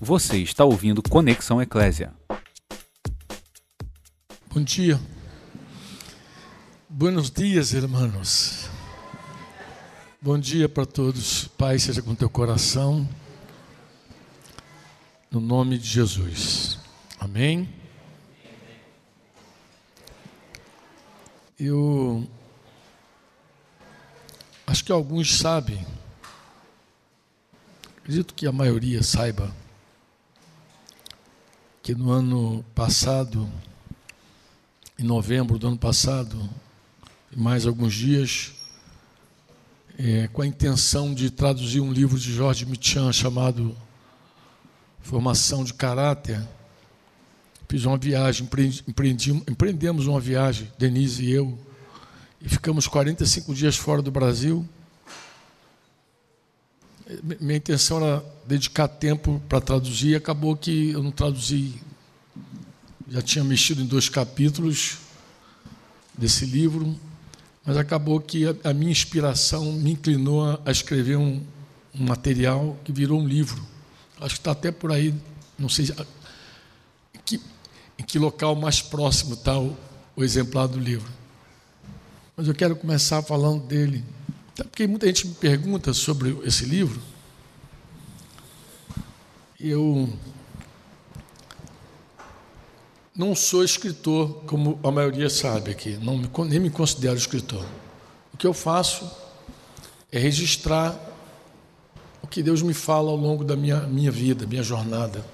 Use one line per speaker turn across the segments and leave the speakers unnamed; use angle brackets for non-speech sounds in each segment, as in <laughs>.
Você está ouvindo Conexão Eclésia.
Bom dia. Buenos dias, irmãos. Bom dia para todos. Pai, seja com teu coração. No nome de Jesus. Amém. Eu acho que alguns sabem, acredito que a maioria saiba, que no ano passado, em novembro do ano passado, mais alguns dias, é, com a intenção de traduzir um livro de Jorge Michan chamado Formação de Caráter, fiz uma viagem, empreendi, empreendemos uma viagem, Denise e eu, e ficamos 45 dias fora do Brasil. Minha intenção era dedicar tempo para traduzir, e acabou que eu não traduzi. Já tinha mexido em dois capítulos desse livro, mas acabou que a, minha inspiração me inclinou a, escrever um, um material que virou um livro. Acho que está até por aí, não sei em que, em que local mais próximo está o, o exemplar do livro. Mas eu quero começar falando dele porque muita gente me pergunta sobre esse livro. Eu não sou escritor, como a maioria sabe aqui, não me, nem me considero escritor. O que eu faço é registrar o que Deus me fala ao longo da minha, minha vida, minha jornada.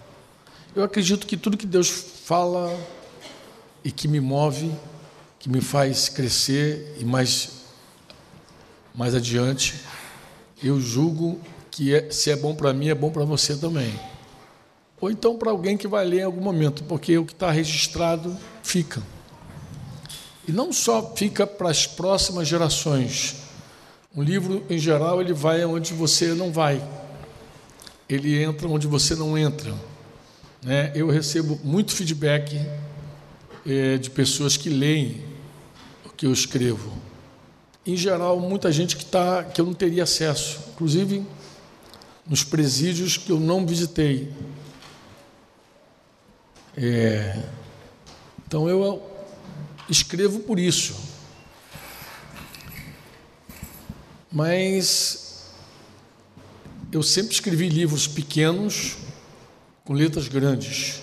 Eu acredito que tudo que Deus fala e que me move, que me faz crescer e mais mais adiante, eu julgo que é, se é bom para mim, é bom para você também. Ou então para alguém que vai ler em algum momento, porque o que está registrado fica. E não só fica para as próximas gerações. Um livro, em geral, ele vai onde você não vai. Ele entra onde você não entra. Né? Eu recebo muito feedback é, de pessoas que leem o que eu escrevo em geral, muita gente que, tá, que eu não teria acesso, inclusive nos presídios que eu não visitei. É, então eu escrevo por isso. Mas eu sempre escrevi livros pequenos com letras grandes.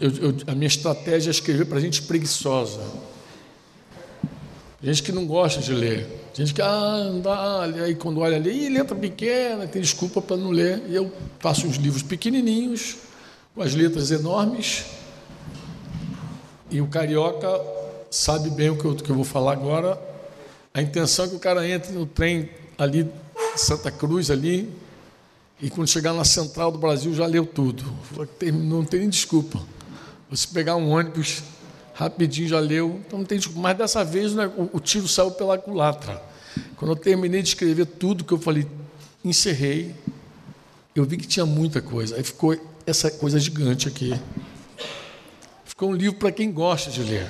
Eu, eu, a minha estratégia é escrever para gente preguiçosa. Gente que não gosta de ler. Gente que, ah, não dá, aí quando olha ali, letra pequena, tem desculpa para não ler. E eu faço uns livros pequenininhos, com as letras enormes. E o carioca sabe bem o que eu, que eu vou falar agora. A intenção é que o cara entre no trem ali, Santa Cruz, ali, e quando chegar na central do Brasil já leu tudo. Não tem nem desculpa. Você pegar um ônibus rapidinho já leu. Então não tem Mas dessa vez né, o, o, tiro saiu pela culatra. Quando eu terminei de escrever tudo que eu falei, encerrei, eu vi que tinha muita coisa. Aí ficou essa coisa gigante aqui. Ficou um livro para quem gosta de ler.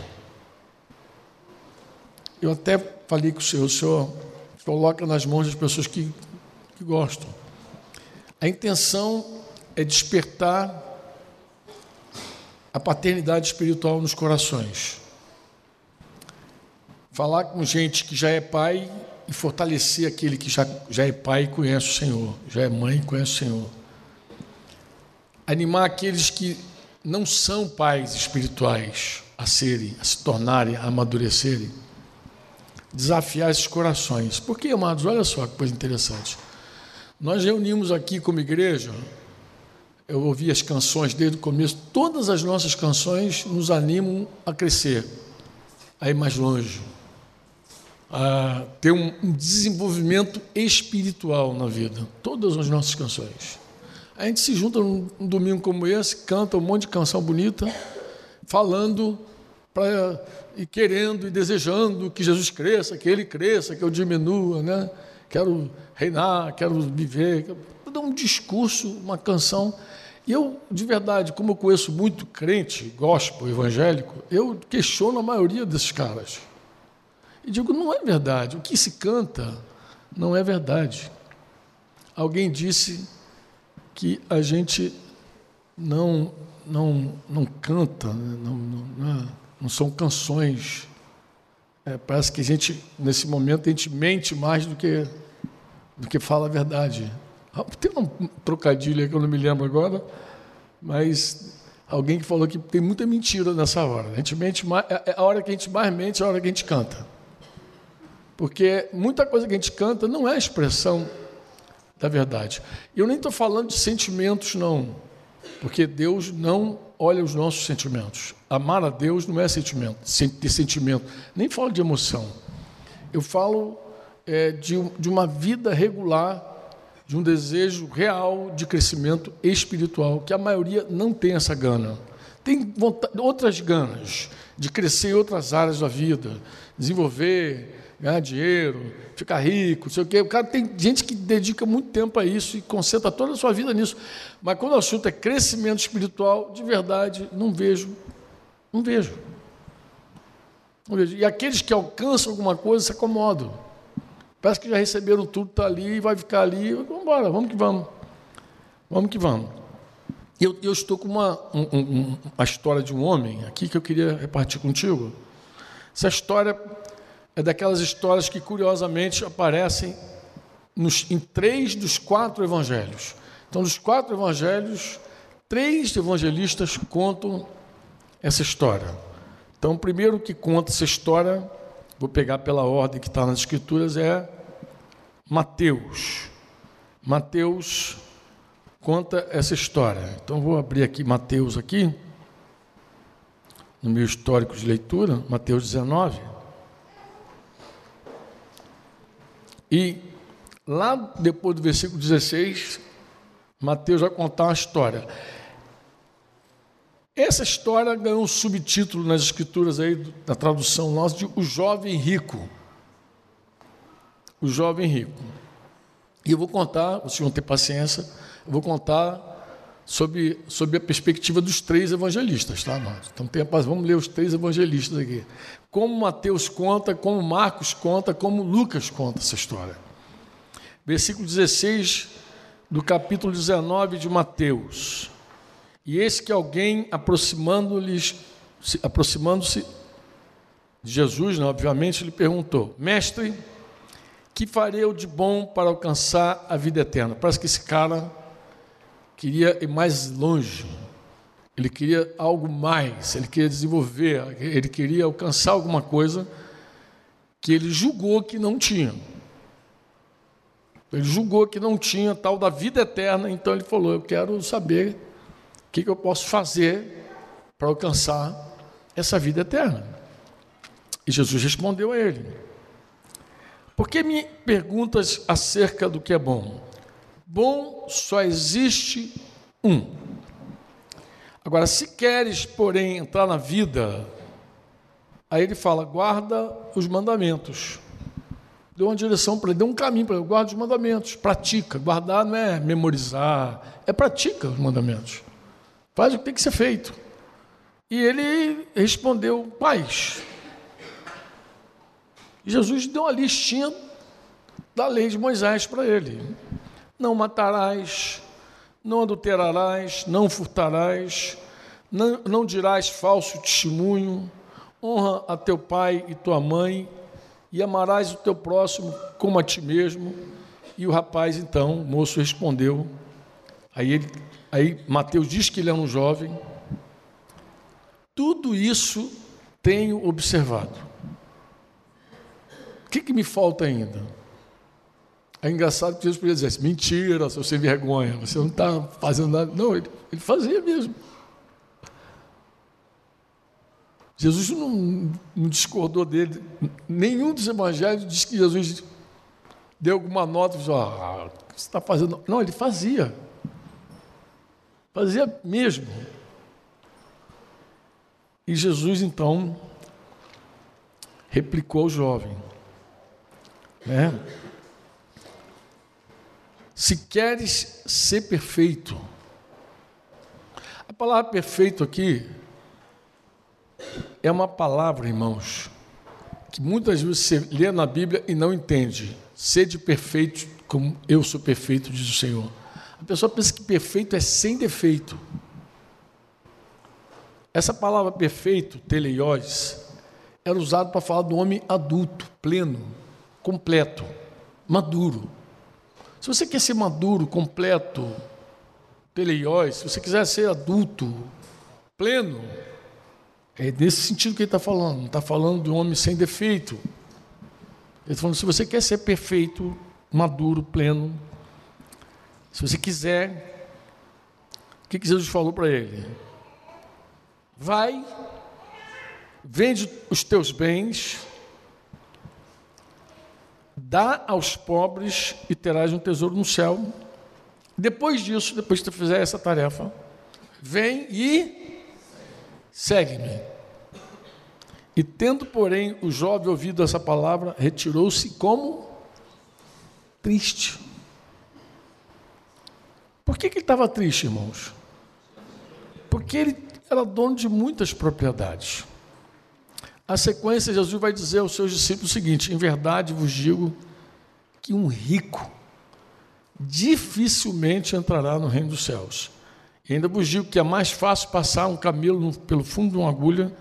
Eu até falei com o senhor, o senhor coloca nas mãos das pessoas que, que gostam. A intenção é despertar a paternidade espiritual nos corações. Falar com gente que já é pai e fortalecer aquele que já, já é pai e conhece o Senhor, já é mãe e conhece o Senhor. Animar aqueles que não são pais espirituais a serem, a se tornarem, a amadurecerem. Desafiar esses corações. Porque, amados, olha só que coisa interessante. Nós reunimos aqui como igreja eu ouvi as canções desde o começo, todas as nossas canções nos animam a crescer, a ir mais longe, a ter um desenvolvimento espiritual na vida. Todas as nossas canções. A gente se junta num domingo como esse, canta um monte de canção bonita, falando pra, e querendo e desejando que Jesus cresça, que Ele cresça, que eu diminua, né? Quero reinar, quero viver. Quero um discurso, uma canção e eu, de verdade, como eu conheço muito crente, gospel, evangélico, eu questiono a maioria desses caras. E digo, não é verdade. O que se canta não é verdade. Alguém disse que a gente não, não, não canta, né? não, não, é, não, são canções. É, parece que a gente, nesse momento, a gente mente mais do que, do que fala a verdade. Tem um trocadilho que eu não me lembro agora, mas alguém que falou que tem muita mentira nessa hora. A gente mente é, é a hora que a gente mais mente, é a hora que a gente canta. Porque muita coisa que a gente canta não é expressão da verdade. Eu nem estou falando de sentimentos, não, porque Deus não olha os nossos sentimentos. Amar a Deus não é sentimento, ter sentimento, nem falo de emoção. Eu falo é, de, de uma vida regular, de um desejo real de crescimento espiritual, que a maioria não tem essa gana. Tem vontade, outras ganas de crescer em outras áreas da vida, desenvolver ganhar dinheiro, ficar rico, não sei o quê. O cara tem gente que dedica muito tempo a isso e concentra toda a sua vida nisso. Mas quando o assunto é crescimento espiritual, de verdade, não vejo. Não vejo. Não vejo. E aqueles que alcançam alguma coisa se acomodam. Parece que já receberam tudo, está ali vai ficar ali. Vamos embora, vamos que vamos. Vamos que vamos. Eu, eu estou com uma, um, um, uma história de um homem aqui que eu queria repartir contigo. Essa história é daquelas histórias que, curiosamente, aparecem nos, em três dos quatro evangelhos. Então, dos quatro evangelhos, três evangelistas contam essa história. Então, o primeiro que conta essa história, vou pegar pela ordem que está nas Escrituras, é Mateus. Mateus conta essa história. Então, vou abrir aqui Mateus aqui, no meu histórico de leitura, Mateus 19. E lá depois do versículo 16, Mateus vai contar uma história. Essa história ganhou um subtítulo nas escrituras aí, na tradução nossa, de O Jovem Rico. O Jovem Rico. E eu vou contar, vocês vão ter paciência, eu vou contar sobre, sobre a perspectiva dos três evangelistas, tá, nós? Então tem, vamos ler os três evangelistas aqui. Como Mateus conta, como Marcos conta, como Lucas conta essa história. Versículo 16 do capítulo 19 de Mateus. E eis que alguém aproximando-lhes, aproximando-se de Jesus, né, obviamente, lhe perguntou: Mestre, que farei eu de bom para alcançar a vida eterna? Parece que esse cara queria ir mais longe, ele queria algo mais, ele queria desenvolver, ele queria alcançar alguma coisa que ele julgou que não tinha. Ele julgou que não tinha tal da vida eterna, então ele falou: Eu quero saber o que eu posso fazer para alcançar essa vida eterna. E Jesus respondeu a ele: Por que me perguntas acerca do que é bom? Bom só existe um. Agora, se queres, porém, entrar na vida, aí ele fala: guarda os mandamentos. Deu uma direção para ele, deu um caminho para ele, guarda os mandamentos, pratica. Guardar não é memorizar, é pratica os mandamentos. Faz o que tem que ser feito. E ele respondeu: paz. Jesus deu uma listinha da lei de Moisés para ele não matarás, não adulterarás, não furtarás, não, não dirás falso testemunho, honra a teu pai e tua mãe, e amarás o teu próximo como a ti mesmo. E o rapaz, então, o moço respondeu. Aí, ele, aí Mateus diz que ele é um jovem. Tudo isso tenho observado. O que, que me falta ainda? É engraçado que Jesus podia dizer assim, mentira, seu sem vergonha, você não está fazendo nada. Não, ele, ele fazia mesmo. Jesus não, não, discordou dele. Nenhum dos evangelhos diz que Jesus deu alguma nota e falou, ah, você está fazendo? Não, ele fazia. Fazia mesmo. E Jesus, então, replicou ao jovem. Né? Se queres ser perfeito, a palavra perfeito aqui é uma palavra, irmãos, que muitas vezes você lê na Bíblia e não entende. Sede perfeito como eu sou perfeito, diz o Senhor. A pessoa pensa que perfeito é sem defeito. Essa palavra perfeito, teleios, era usada para falar do homem adulto, pleno, completo, maduro. Se você quer ser maduro, completo, teleios, se você quiser ser adulto, pleno, é desse sentido que ele está falando. Não está falando de um homem sem defeito. Ele está falando, se você quer ser perfeito, maduro, pleno, se você quiser, o que, Jesus falou para ele? Vai, vende os teus bens, dá aos pobres e terás um tesouro no céu. Depois disso, depois que tu fizer essa tarefa, vem e segue-me. E tendo, porém, o jovem ouvido essa palavra, retirou-se como triste. Por que, que ele estava triste, irmãos? Porque ele era dono de muitas propriedades. A sequência, Jesus vai dizer aos seus discípulos o seguinte: Em verdade vos digo que um rico dificilmente entrará no reino dos céus. E ainda vos digo que é mais fácil passar um camelo pelo fundo de uma agulha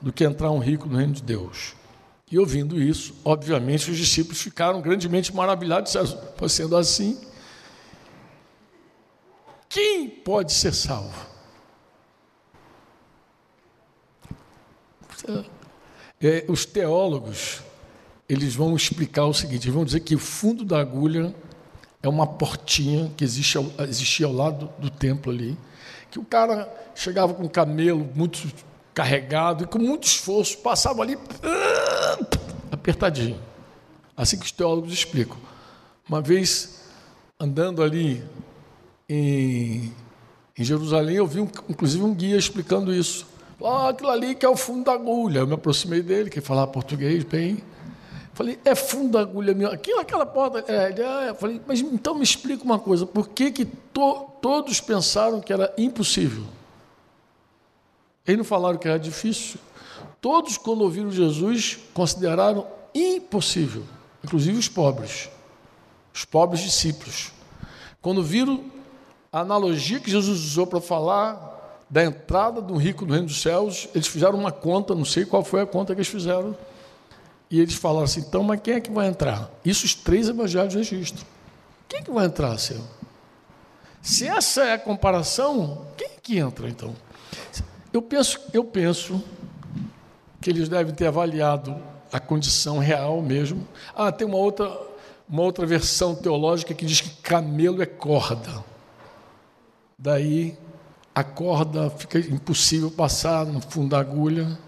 do que entrar um rico no reino de Deus. E ouvindo isso, obviamente, os discípulos ficaram grandemente maravilhados, sendo assim, quem pode ser salvo? É, os teólogos, eles vão explicar o seguinte, vão dizer que o fundo da agulha é uma portinha que existe ao, existia ao lado do templo ali, que o cara chegava com um camelo muito carregado e com muito esforço passava ali apertadinho. Assim que os teólogos explicam. Uma vez andando ali em, em Jerusalém, eu vi um, inclusive um guia explicando isso. Ah, aquilo ali que é o fundo da agulha. Eu me aproximei dele, que falava português bem. Falei, é fundo da agulha mesmo. Aquilo, aquela porta. É, é. Eu falei, mas então me explica uma coisa. Por que, que to, todos pensaram que era impossível? Eles não falaram que era difícil. Todos, quando ouviram Jesus, consideraram impossível, inclusive os pobres, os pobres discípulos. Quando viram a analogia que Jesus usou para falar da entrada do rico no reino dos céus, eles fizeram uma conta, não sei qual foi a conta que eles fizeram, e eles falaram assim: então, mas quem é que vai entrar? Isso os três evangelhos registram. Quem é que vai entrar, Senhor? Se essa é a comparação, quem é que entra então? Eu penso, eu penso que eles devem ter avaliado a condição real mesmo. Ah, tem uma outra, uma outra versão teológica que diz que camelo é corda. Daí a corda fica impossível passar no fundo da agulha.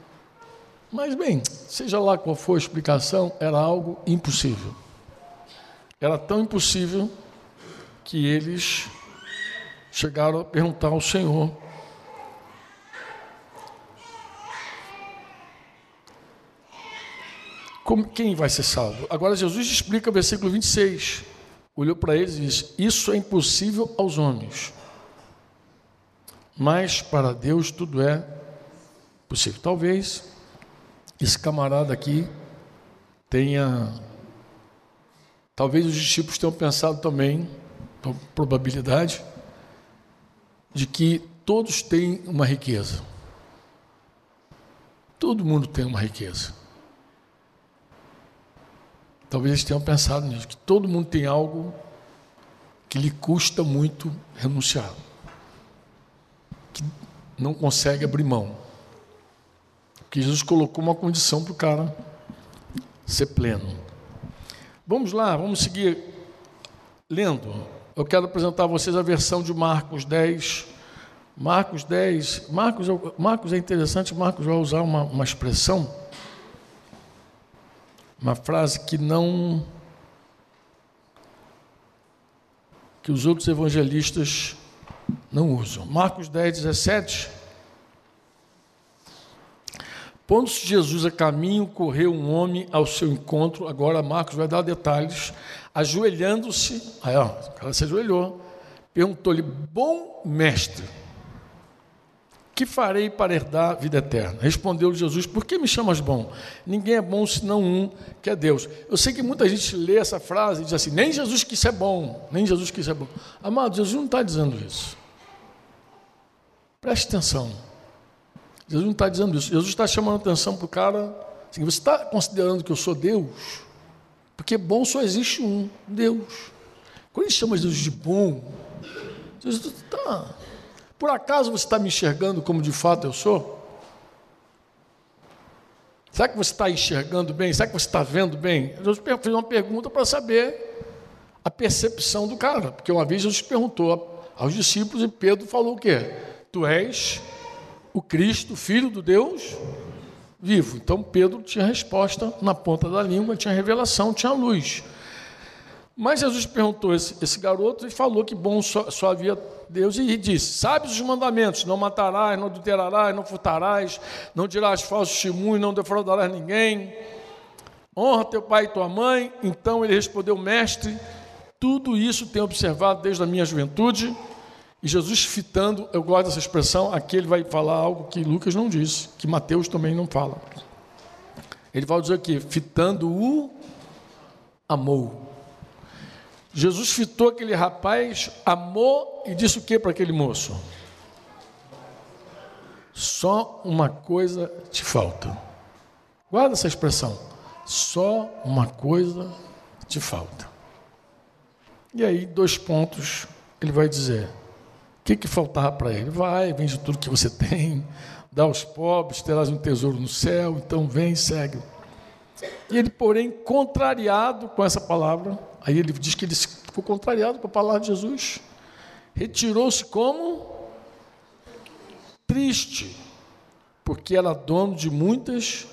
Mas, bem, seja lá qual for a explicação, era algo impossível. Era tão impossível que eles chegaram a perguntar ao Senhor Como, quem vai ser salvo? Agora Jesus explica o versículo 26. Olhou para eles e disse: Isso é impossível aos homens, mas para Deus tudo é possível. Talvez esse camarada aqui tenha. Talvez os discípulos tenham pensado também, probabilidade, de que todos têm uma riqueza. Todo mundo tem uma riqueza. Talvez eles tenham pensado nisso, que todo mundo tem algo que lhe custa muito renunciar, não consegue abrir mão. Que Jesus colocou uma condição para o cara ser pleno. Vamos lá, vamos seguir lendo. Eu quero apresentar a vocês a versão de Marcos 10. Marcos 10. Marcos, Marcos é interessante, Marcos vai usar uma, uma expressão uma frase que não. que os outros evangelistas não usam. Marcos 10, 17. Pondo-se Jesus a caminho, correu um homem ao seu encontro. Agora Marcos vai dar detalhes. Ajoelhando-se, aí ó, o cara se ajoelhou, perguntou-lhe: Bom mestre, que farei para herdar a vida eterna? Respondeu Jesus: Por que me chamas bom? Ninguém é bom senão um, que é Deus. Eu sei que muita gente lê essa frase e diz assim: Nem Jesus quis ser bom, nem Jesus quis ser bom. Amado, Jesus não está dizendo isso. Preste atenção. Jesus não está dizendo isso. Jesus está chamando atenção para o cara. Assim, você está considerando que eu sou Deus? Porque bom só existe um, Deus. Quando ele chama Jesus de bom, Jesus está. Por acaso você está me enxergando como de fato eu sou? Será que você está enxergando bem? Será que você está vendo bem? Jesus fez uma pergunta para saber a percepção do cara. Porque uma vez Jesus perguntou aos discípulos e Pedro falou o quê? Tu és o Cristo, filho do Deus vivo. Então Pedro tinha resposta na ponta da língua, tinha revelação, tinha luz. Mas Jesus perguntou esse, esse garoto e falou que bom só, só, havia Deus e disse: Sabes os mandamentos: não matarás, não adulterarás, não furtarás, não dirás falso testemunho, não defraudarás ninguém, honra teu pai e tua mãe. Então ele respondeu: Mestre, tudo isso tenho observado desde a minha juventude. E Jesus fitando, eu gosto dessa expressão, aqui ele vai falar algo que Lucas não disse, que Mateus também não fala. Ele vai dizer aqui, fitando o amor. Jesus fitou aquele rapaz, amou e disse o que para aquele moço? Só uma coisa te falta. Guarda essa expressão. Só uma coisa te falta. E aí, dois pontos, ele vai dizer: que, que faltava para ele? Vai, vende tudo que você tem, dá aos pobres, terás um tesouro no céu, então vem segue. E ele, porém, contrariado com essa palavra, aí ele diz que ele ficou contrariado com a palavra de Jesus, retirou-se como triste, porque era dono de muitas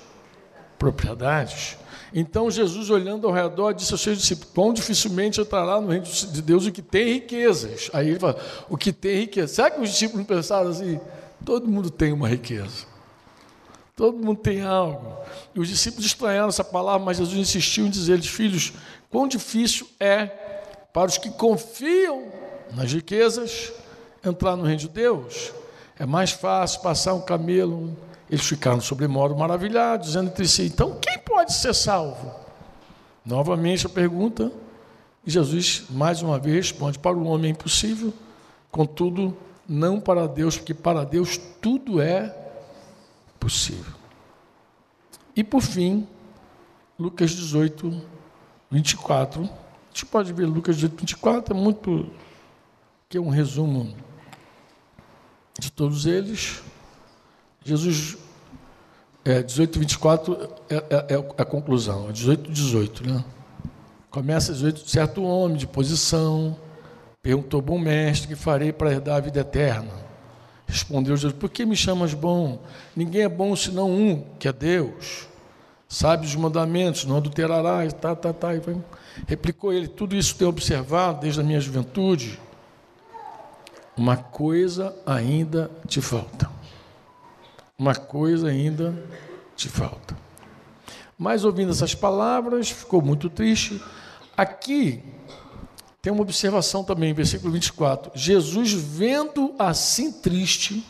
propriedades. Então Jesus, olhando ao redor, disse aos seus discípulos: Quão dificilmente entrará no reino de Deus o que tem riquezas. Aí ele fala: O que tem riqueza. Será que os discípulos pensaram assim? Todo mundo tem uma riqueza. Todo mundo tem algo. E os discípulos estranharam essa palavra, mas Jesus insistiu em dizer-lhes: Filhos, quão difícil é para os que confiam nas riquezas entrar no reino de Deus. É mais fácil passar um camelo eles ficaram sobremodo maravilhados, dizendo entre si: então quem pode ser salvo? Novamente a pergunta, e Jesus mais uma vez responde: para o homem é impossível, contudo, não para Deus, porque para Deus tudo é possível. E por fim, Lucas 18, 24. A gente pode ver Lucas 18, 24, é muito. que é um resumo de todos eles. Jesus, é, 18 24 é, é, é a conclusão, é 18 18, né? Começa 18, certo homem de posição, perguntou, bom mestre, que farei para herdar a vida eterna? Respondeu Jesus, por que me chamas bom? Ninguém é bom senão um, que é Deus. Sabe os mandamentos, não adulterarás, tá, tá, tá. E replicou ele, tudo isso tenho observado desde a minha juventude. Uma coisa ainda te falta uma coisa ainda te falta. Mas ouvindo essas palavras, ficou muito triste. Aqui tem uma observação também, versículo 24. Jesus, vendo assim triste,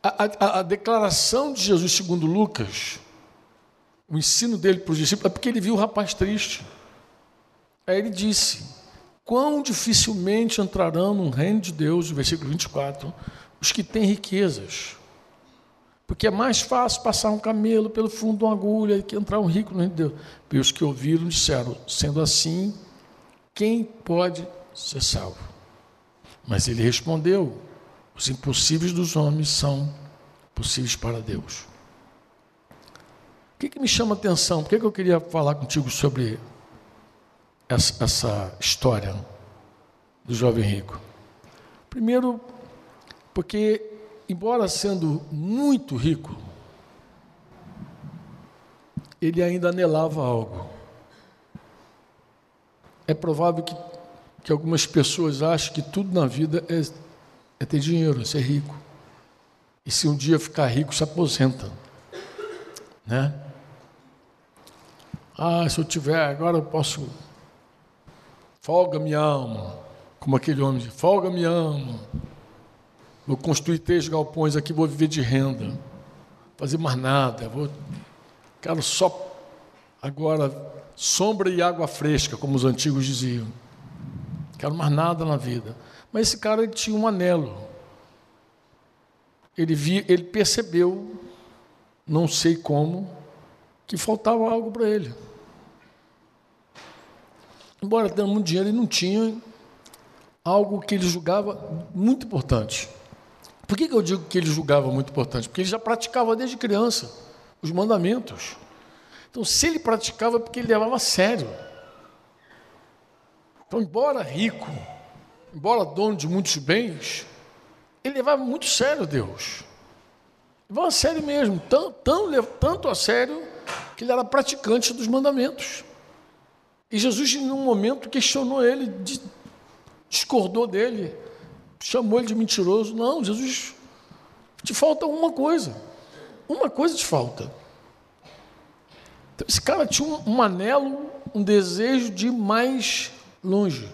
a, a, a declaração de Jesus, segundo Lucas, o ensino dele para os discípulos, é porque ele viu o rapaz triste. Aí ele disse: Quão dificilmente entrarão no reino de Deus, versículo 24, os que têm riquezas. Porque é mais fácil passar um camelo pelo fundo de uma agulha que entrar um rico no reino de Deus. E os que ouviram disseram: sendo assim, quem pode ser salvo? Mas ele respondeu: os impossíveis dos homens são possíveis para Deus. O que, que me chama a atenção? Por que, que eu queria falar contigo sobre essa, essa história do jovem rico? Primeiro, porque, embora sendo muito rico, ele ainda anelava algo. É provável que, que algumas pessoas achem que tudo na vida é, é ter dinheiro, é ser rico. E se um dia ficar rico, se aposenta. Né? Ah, se eu tiver, agora eu posso. Folga minha alma. Como aquele homem diz, folga minha alma. Vou construir três galpões aqui, vou viver de renda. Fazer mais nada. Vou... Quero só agora sombra e água fresca, como os antigos diziam. Quero mais nada na vida. Mas esse cara tinha um anelo. ele, vi, ele percebeu, não sei como, que faltava algo para ele. Embora tendo muito dinheiro, ele não tinha algo que ele julgava muito importante. Por que, que eu digo que ele julgava muito importante? Porque ele já praticava desde criança os mandamentos. Então, se ele praticava, é porque ele levava a sério. Então, embora rico, embora dono de muitos bens, ele levava muito sério Deus. Levava a sério mesmo, tão, tão, tanto a sério que ele era praticante dos mandamentos. E Jesus, em um momento, questionou ele, discordou dele, chamou ele de mentiroso. Não, Jesus, te falta uma coisa. Uma coisa te falta. Então, esse cara tinha um, um anelo, um desejo de ir mais longe.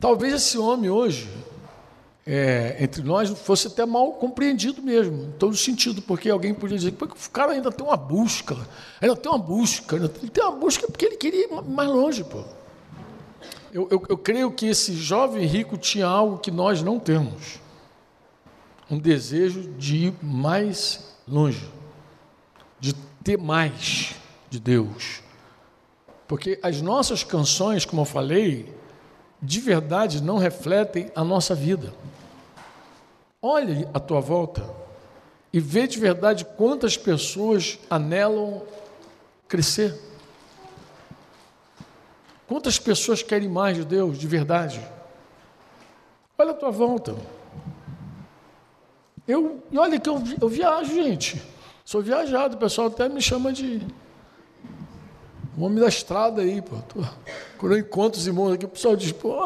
Talvez esse homem hoje, é, entre nós, fosse até mal compreendido mesmo, em todo sentido, porque alguém podia dizer que o cara ainda tem uma busca, ainda tem uma busca, ele tem uma busca porque ele queria ir mais longe. Pô. Eu, eu, eu creio que esse jovem rico tinha algo que nós não temos, um desejo de ir mais longe, de ter mais de Deus. Porque as nossas canções, como eu falei, de verdade não refletem a nossa vida. Olhe à tua volta e vê de verdade quantas pessoas anelam crescer. Quantas pessoas querem mais de Deus, de verdade? Olha a tua volta. Eu, e olha que eu, eu viajo, gente. Sou viajado, o pessoal até me chama de homem da estrada aí, pô. Tô, quando eu encontro os irmãos aqui, o pessoal diz, pô,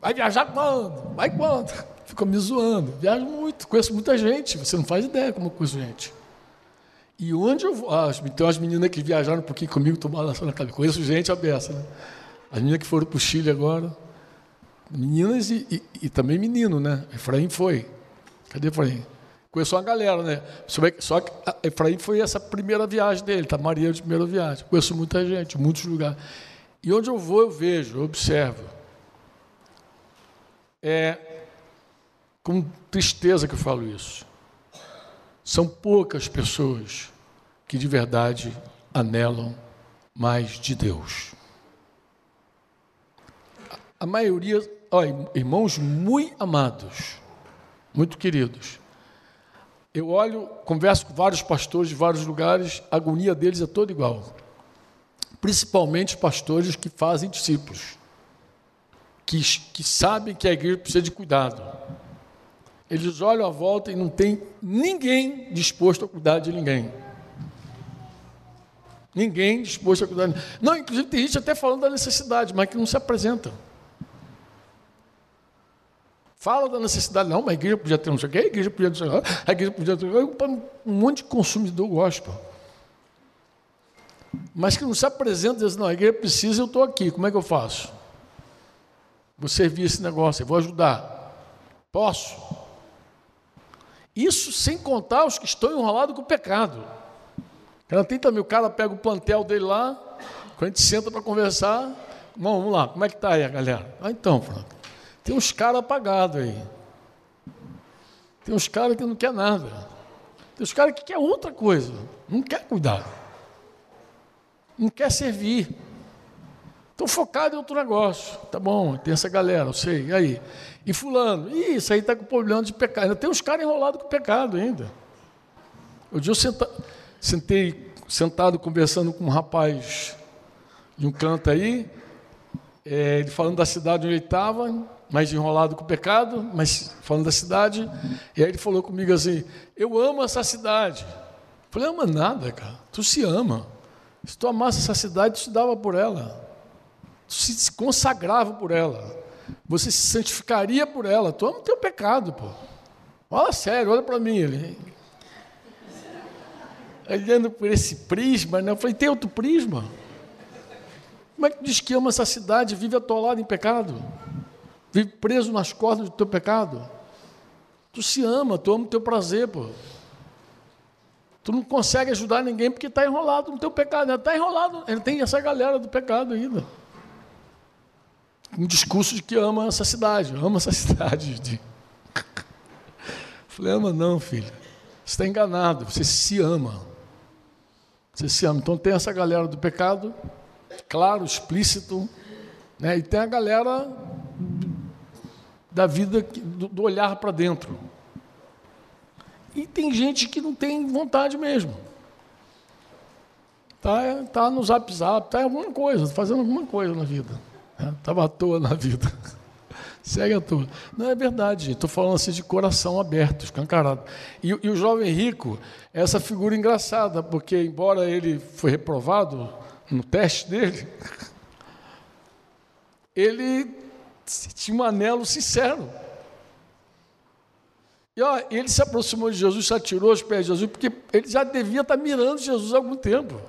vai viajar quando? Vai quando? <laughs> Fica me zoando. Viajo muito, conheço muita gente, você não faz ideia como eu conheço gente. E onde eu vou. Ah, tem umas meninas que viajaram um pouquinho comigo, tomaram na cabeça. Conheço gente a beça, né? As meninas que foram para o Chile agora. Meninas e, e, e, também menino, né? Efraim foi. Cadê Efraim? Conheço uma galera, né? Só que Efraim foi essa primeira viagem dele, tá? Maria de primeira viagem. Conheço muita gente, muitos lugares. E onde eu vou, eu vejo, eu observo. É com tristeza que eu falo isso. São poucas pessoas que de verdade anelam mais de Deus. A maioria, ó, irmãos muito amados, muito queridos, eu olho, converso com vários pastores de vários lugares, a agonia deles é toda igual. Principalmente pastores que fazem discípulos, que, que sabem que a igreja precisa de cuidado. Eles olham à volta e não tem ninguém disposto a cuidar de ninguém. Ninguém disposto a cuidar. Não, inclusive tem gente até falando da necessidade, mas que não se apresentam. Fala da necessidade, não, mas a igreja podia ter não sei o quê, a igreja podia ter, a igreja podia ter um monte de consumidor gospel. Mas que não se apresenta e diz, não, a igreja precisa, eu estou aqui, como é que eu faço? Vou servir esse negócio, eu vou ajudar. Posso? Isso sem contar os que estão enrolados com o pecado. Ela tem também, o cara pega o plantel dele lá, quando a gente senta para conversar, vamos lá, como é que está aí a galera? Ah, então, Franco, tem uns caras apagados aí. Tem uns caras que não quer nada. Tem uns caras que quer outra coisa. Não quer cuidar. Não quer servir. Estão focados em outro negócio. Tá bom, tem essa galera, eu sei. E aí? E fulano? Ih, isso aí está com problema de pecado. Ainda tem uns caras enrolados com pecado ainda. Um dia eu senta, sentei sentado conversando com um rapaz de um canto aí, é, ele falando da cidade onde ele estava, mais enrolado com o pecado, mas falando da cidade. E aí ele falou comigo assim: Eu amo essa cidade. Eu falei: Ama nada, cara. Tu se ama. Se tu amasse essa cidade, tu se dava por ela. Tu se consagrava por ela. Você se santificaria por ela. Tu ama o teu pecado, pô. Olha sério, olha para mim. Ele, olhando por esse prisma, né? eu falei: Tem outro prisma? Como é que tu diz que ama essa cidade e vive atolado em pecado? Vive preso nas cordas do teu pecado. Tu se ama, tu ama o teu prazer, pô. Tu não consegue ajudar ninguém porque está enrolado no teu pecado. Está enrolado, ele tem essa galera do pecado ainda. Um discurso de que ama essa cidade, ama essa <laughs> cidade. De... falei, ama não, filho. Você está enganado, você se ama. Você se ama. Então tem essa galera do pecado, claro, explícito, né? e tem a galera da vida, do olhar para dentro. E tem gente que não tem vontade mesmo. Tá, tá no zap zap, tá em alguma coisa, fazendo alguma coisa na vida. Estava né? à toa na vida. <laughs> Segue a toa. Não é verdade, estou falando assim de coração aberto, escancarado. E, e, o jovem rico é essa figura engraçada, porque embora ele foi reprovado no teste dele, <laughs> ele tinha um anelo sincero. E ó, ele se aproximou de Jesus, se atirou aos pés de Jesus, porque ele já devia estar mirando Jesus há algum tempo.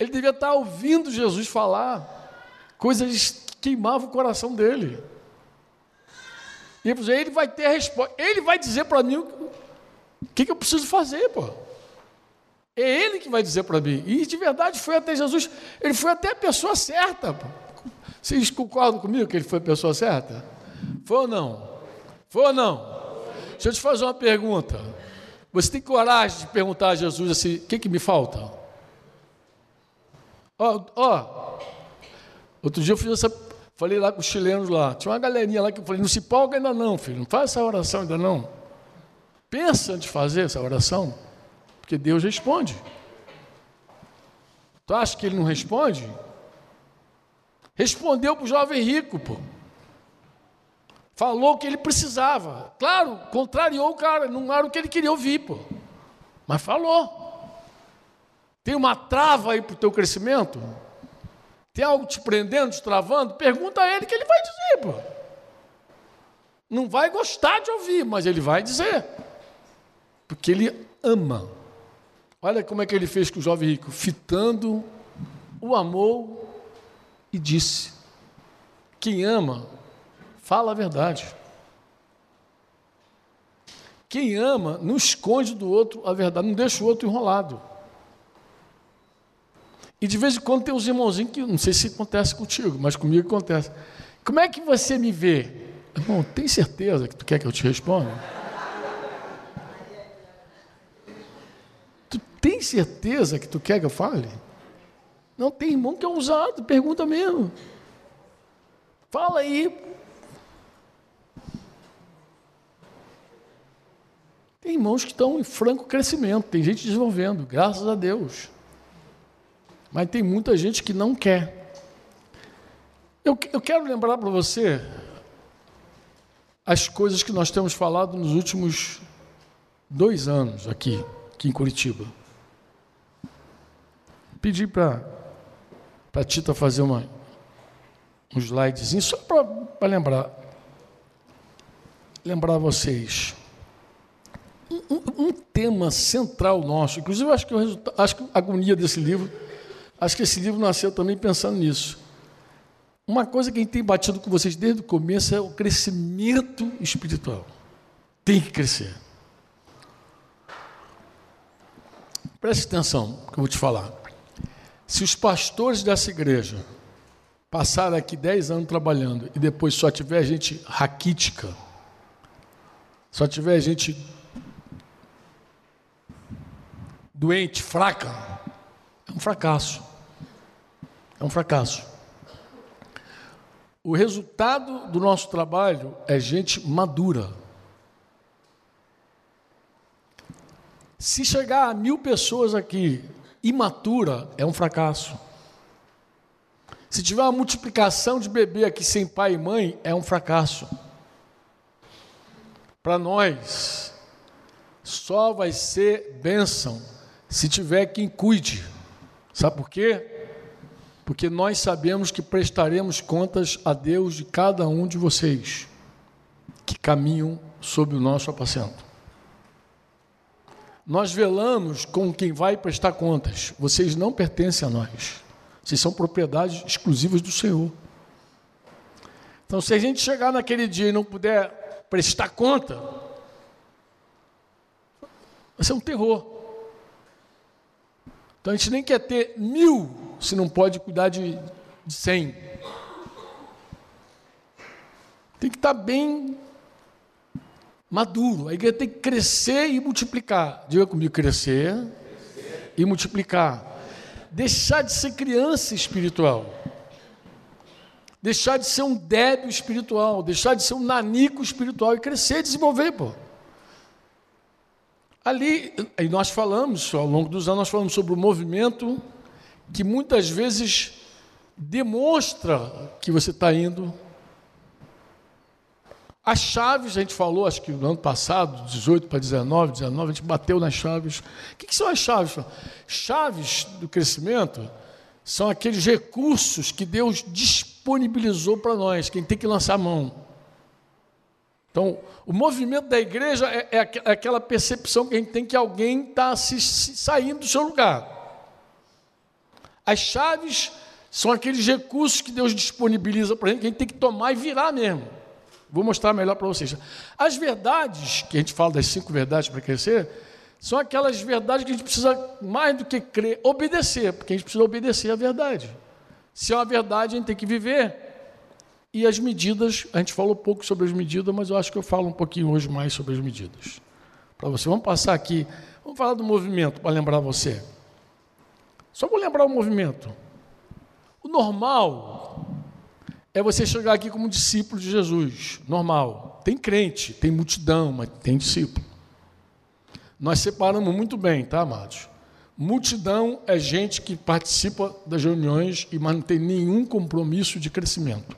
Ele devia estar ouvindo Jesus falar coisas que queimavam o coração dele. E ele vai ter a resposta. Ele vai dizer para mim o que, que eu preciso fazer, pô. É ele que vai dizer para mim. E de verdade foi até Jesus. Ele foi até a pessoa certa. Pô. Vocês concordam comigo que ele foi a pessoa certa? Foi ou não? Foi ou não? Deixa eu te fazer uma pergunta. Você tem coragem de perguntar a Jesus assim: o que, que me falta? Ó, ó, outro dia eu fiz essa. Falei lá com os chilenos lá. Tinha uma galerinha lá que eu falei: não se polga ainda não, filho. Não faz essa oração ainda não. Pensa antes de fazer essa oração, porque Deus responde. Tu acha que ele não responde? Respondeu para o jovem rico, pô. Falou o que ele precisava. Claro, contrariou o cara, não era o que ele queria ouvir, pô. Mas falou. Tem uma trava aí para o teu crescimento? Tem algo te prendendo, te travando? Pergunta a ele que ele vai dizer, pô. Não vai gostar de ouvir, mas ele vai dizer. Porque ele ama. Olha como é que ele fez com o jovem rico, fitando o amor e disse: Quem ama Fala a verdade. Quem ama não esconde do outro a verdade, não deixa o outro enrolado. E de vez em quando tem uns irmãozinhos que não sei se acontece contigo, mas comigo acontece. Como é que você me vê? Irmão, tem certeza que tu quer que eu te responda? Tu tem certeza que tu quer que eu fale? Não tem irmão que é ousado, pergunta mesmo. Fala aí, Tem irmãos que estão em franco crescimento, tem gente desenvolvendo, graças a Deus. Mas tem muita gente que não quer. Eu, eu quero lembrar para você as coisas que nós temos falado nos últimos dois anos aqui, aqui em Curitiba. Pedi para a Tita fazer uma, um slidezinho só para lembrar, lembrar vocês um, um, tema central nosso. Inclusive, acho que, o acho que a agonia desse livro, acho que esse livro nasceu também pensando nisso. Uma coisa que a gente tem batido com vocês desde o começo é o crescimento espiritual. Tem que crescer. Preste atenção no que eu vou te falar. Se os pastores dessa igreja passarem aqui 10 anos trabalhando e depois só tiver gente raquítica, só tiver gente doente, fraca, é um fracasso. É um fracasso. O resultado do nosso trabalho é gente madura. Se chegar a mil pessoas aqui imatura, é um fracasso. Se tiver uma multiplicação de bebê aqui sem pai e mãe, é um fracasso. Para nós, só vai ser bênção se tiver quem cuide. Sabe por quê? Porque nós sabemos que prestaremos contas a Deus de cada um de vocês que caminham sob o nosso apacento. Nós velamos com quem vai prestar contas. Vocês não pertencem a nós. Vocês são propriedades exclusivas do Senhor. Então, se a gente chegar naquele dia e não puder prestar conta, vai ser um terror. Então a gente nem quer ter mil se não pode cuidar de, de cem. Tem que estar bem maduro. A igreja tem que crescer e multiplicar. Diga comigo: crescer, crescer. e multiplicar. Deixar de ser criança espiritual. Deixar de ser um débil espiritual. Deixar de ser um nanico espiritual e crescer e desenvolver, pô. Ali, e nós falamos, ao longo dos anos, nós falamos sobre o movimento que muitas vezes demonstra que você está indo. As chaves, a gente falou, acho que no ano passado, 18 para 19, 19, a gente bateu nas chaves. O que, que são as chaves? Chaves do crescimento são aqueles recursos que Deus disponibilizou para nós, quem tem que lançar a mão. Então, o movimento da igreja é, é, é aquela percepção que a gente tem que alguém está se, se, saindo do seu lugar. As chaves são aqueles recursos que Deus disponibiliza para a gente, que a gente tem que tomar e virar mesmo. Vou mostrar melhor para vocês. As verdades, que a gente fala das cinco verdades para crescer, são aquelas verdades que a gente precisa, mais do que crer, obedecer, porque a gente precisa obedecer à verdade. Se é uma verdade, a gente tem que viver. E as medidas, a gente falou pouco sobre as medidas, mas eu acho que eu falo um pouquinho hoje mais sobre as medidas. Para você, vamos passar aqui, vamos falar do movimento para lembrar você. Só vou lembrar o movimento. O normal é você chegar aqui como discípulo de Jesus, normal. Tem crente, tem multidão, mas tem discípulo. Nós separamos muito bem, tá, amados? Multidão é gente que participa das reuniões e mas não tem nenhum compromisso de crescimento.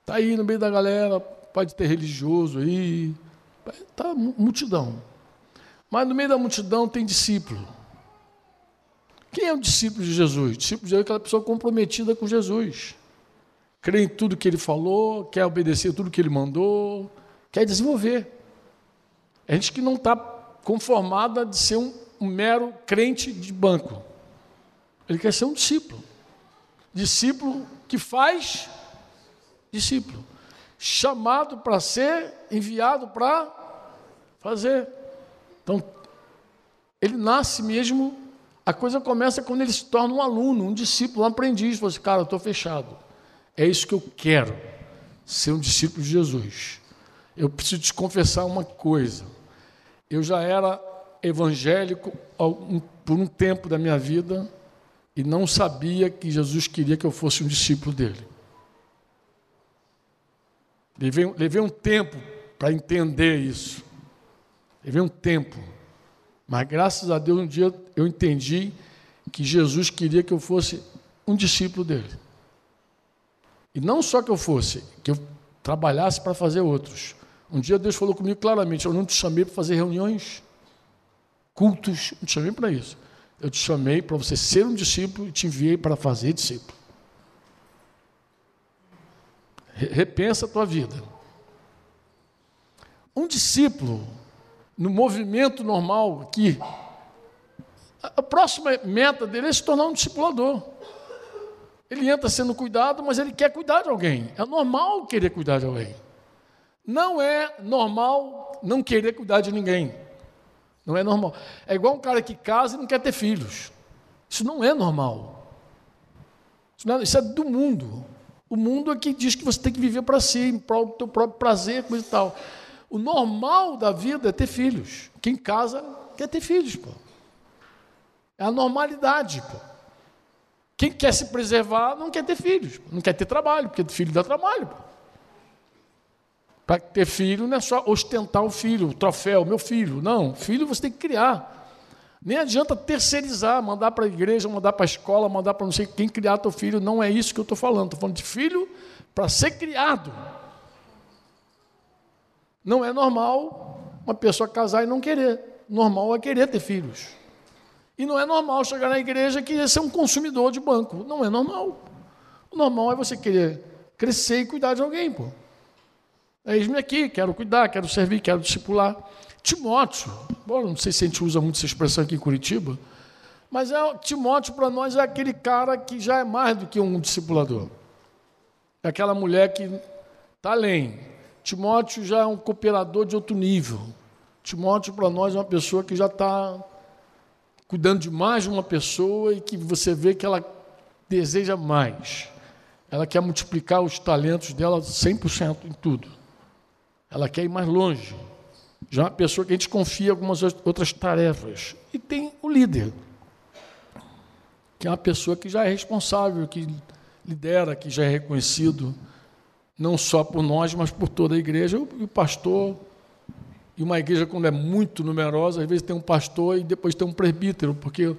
Está aí no meio da galera, pode ter religioso aí, está multidão. Mas no meio da multidão tem discípulo. Quem é o discípulo de Jesus? O discípulo de Jesus é aquela pessoa comprometida com Jesus. Crê em tudo que ele falou, quer obedecer tudo que ele mandou, quer desenvolver. É gente que não está conformada de ser um, um mero crente de banco. Ele quer ser um discípulo. Discípulo que faz discípulo. Chamado para ser, enviado para fazer. Então, ele nasce mesmo, a coisa começa quando ele se torna um aluno, um discípulo, um aprendiz. Você, cara, eu estou fechado. É isso que eu quero, ser um discípulo de Jesus. Eu preciso te confessar uma coisa. Eu já era evangélico por um tempo da minha vida e não sabia que Jesus queria que eu fosse um discípulo dele. Levei, levei um tempo para entender isso. Levei um tempo. Mas graças a Deus, um dia eu entendi que Jesus queria que eu fosse um discípulo dele. E não só que eu fosse, que eu trabalhasse para fazer outros. Um dia Deus falou comigo claramente: Eu não te chamei para fazer reuniões, cultos, não te chamei para isso. Eu te chamei para você ser um discípulo e te enviei para fazer discípulo. Repensa a tua vida. Um discípulo, no movimento normal aqui, a próxima meta dele é se tornar um discipulador. Ele entra sendo cuidado, mas ele quer cuidar de alguém. É normal querer cuidar de alguém. Não é normal não querer cuidar de ninguém. Não é normal. É igual um cara que casa e não quer ter filhos. Isso não é normal. Isso, é, isso é do mundo. O mundo é que diz que você tem que viver para si, prol do teu próprio prazer, coisa e tal. O normal da vida é ter filhos. Quem casa quer ter filhos, pô. É a normalidade, pô. Quem quer se preservar não quer ter filhos, pô. não quer ter trabalho, porque filho dá trabalho. Para ter filho não é só ostentar o filho, o troféu, meu filho. Não, filho você tem que criar. Nem adianta terceirizar, mandar para a igreja, mandar para a escola, mandar para não sei quem criar teu filho. Não é isso que eu estou falando. Estou falando de filho para ser criado. Não é normal uma pessoa casar e não querer. Normal é querer ter filhos. E não é normal chegar na igreja e querer ser um consumidor de banco. Não é normal. O normal é você querer crescer e cuidar de alguém, pô. Eis-me aqui, quero cuidar, quero servir, quero discipular. Timóteo, bom, não sei se a gente usa muito essa expressão aqui em Curitiba, mas é, Timóteo para nós é aquele cara que já é mais do que um discipulador. É aquela mulher que está além. Timóteo já é um cooperador de outro nível. Timóteo para nós é uma pessoa que já está cuidando de mais de uma pessoa e que você vê que ela deseja mais. Ela quer multiplicar os talentos dela 100% em tudo. ela quer ir mais longe. Já é uma pessoa que a gente confia algumas outras tarefas. E tem o líder, que é uma pessoa que já é responsável, que lidera, que já é reconhecido, não só por nós, mas por toda a igreja. E o pastor, e uma igreja, quando é muito numerosa, às vezes tem um pastor e depois tem um presbítero, porque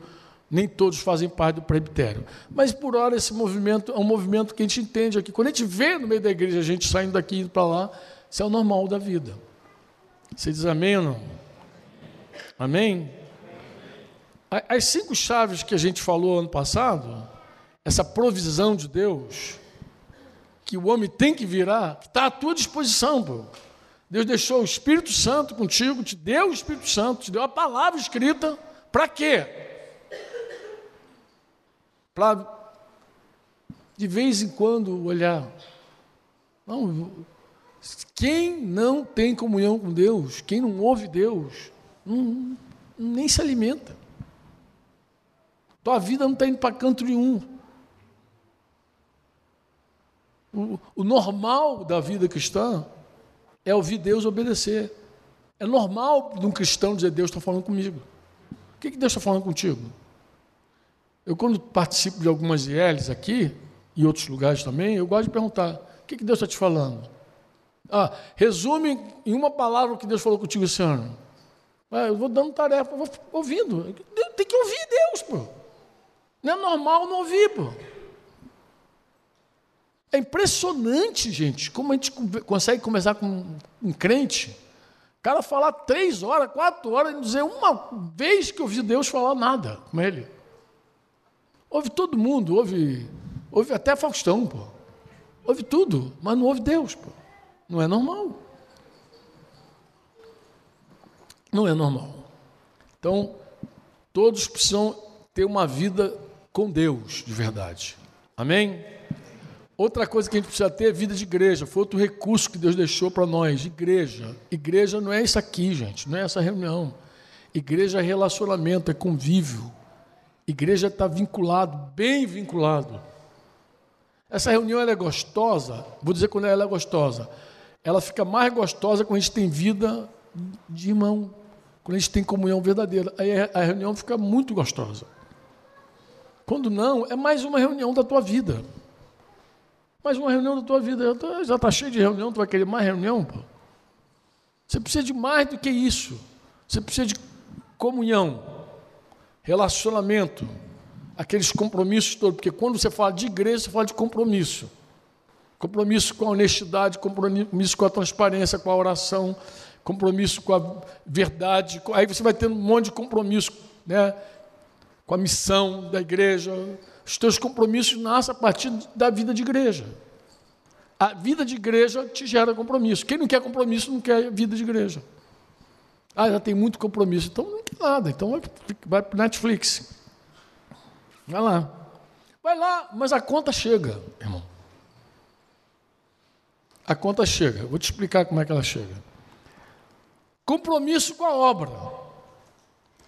nem todos fazem parte do presbitério. Mas, por hora, esse movimento é um movimento que a gente entende aqui. Quando a gente vê no meio da igreja a gente saindo daqui indo para lá, isso é o normal da vida. Você diz amém ou não? Amém? As cinco chaves que a gente falou ano passado, essa provisão de Deus, que o homem tem que virar, que está à tua disposição, pô. Deus deixou o Espírito Santo contigo, te deu o Espírito Santo, te deu a palavra escrita, para quê? Para de vez em quando olhar. Não, quem não tem comunhão com Deus, quem não ouve Deus, não, nem se alimenta. Tua vida não está indo para canto nenhum. O, o, normal da vida cristã é ouvir Deus obedecer. É normal de um cristão dizer: Deus está falando comigo. O que, que Deus está falando contigo? Eu, quando participo de algumas IELs aqui, e outros lugares também, eu gosto de perguntar: o que, que Deus está te falando? Ah, resume em uma palavra o que Deus falou contigo esse ano. Ah, eu vou dando tarefa, vou ouvindo. Tem que ouvir Deus, pô. Não é normal não ouvir, pô. É impressionante, gente, como a gente consegue conversar com um crente. O cara falar três horas, quatro horas, e dizer uma vez que ouvi Deus falar nada com ele. Ouve todo mundo, ouve, ouve até Faustão, pô. Ouve tudo, mas não ouve Deus, pô. Não é normal. Não é normal. Então, todos precisam ter uma vida com Deus de verdade. Amém? Outra coisa que a gente precisa ter é vida de igreja. Foi outro recurso que Deus deixou para nós. Igreja. Igreja não é isso aqui, gente. Não é essa reunião. Igreja é relacionamento, é convívio. Igreja está vinculado, bem vinculado. Essa reunião ela é gostosa. Vou dizer quando ela é gostosa. Ela fica mais gostosa quando a gente tem vida de irmão. Quando a gente tem comunhão verdadeira. Aí a reunião fica muito gostosa. Quando não, é mais uma reunião da tua vida. Mais uma reunião da tua vida. Já está cheio de reunião, tu vai querer mais reunião? Pô? Você precisa de mais do que isso. Você precisa de comunhão, relacionamento, aqueles compromissos todos. Porque quando você fala de igreja, você fala de compromisso. Compromisso com a honestidade, compromisso com a transparência, com a oração, compromisso com a verdade. Aí você vai tendo um monte de compromisso, né? com a missão da igreja. Os teus compromissos nascem a partir da vida de igreja. A vida de igreja te gera compromisso. Quem não quer compromisso não quer vida de igreja. Ah, já tem muito compromisso, então não quer nada. Então vai para Netflix. Vai lá. Vai lá, mas a conta chega, irmão. A conta chega. Vou te explicar como é que ela chega. Compromisso com a obra.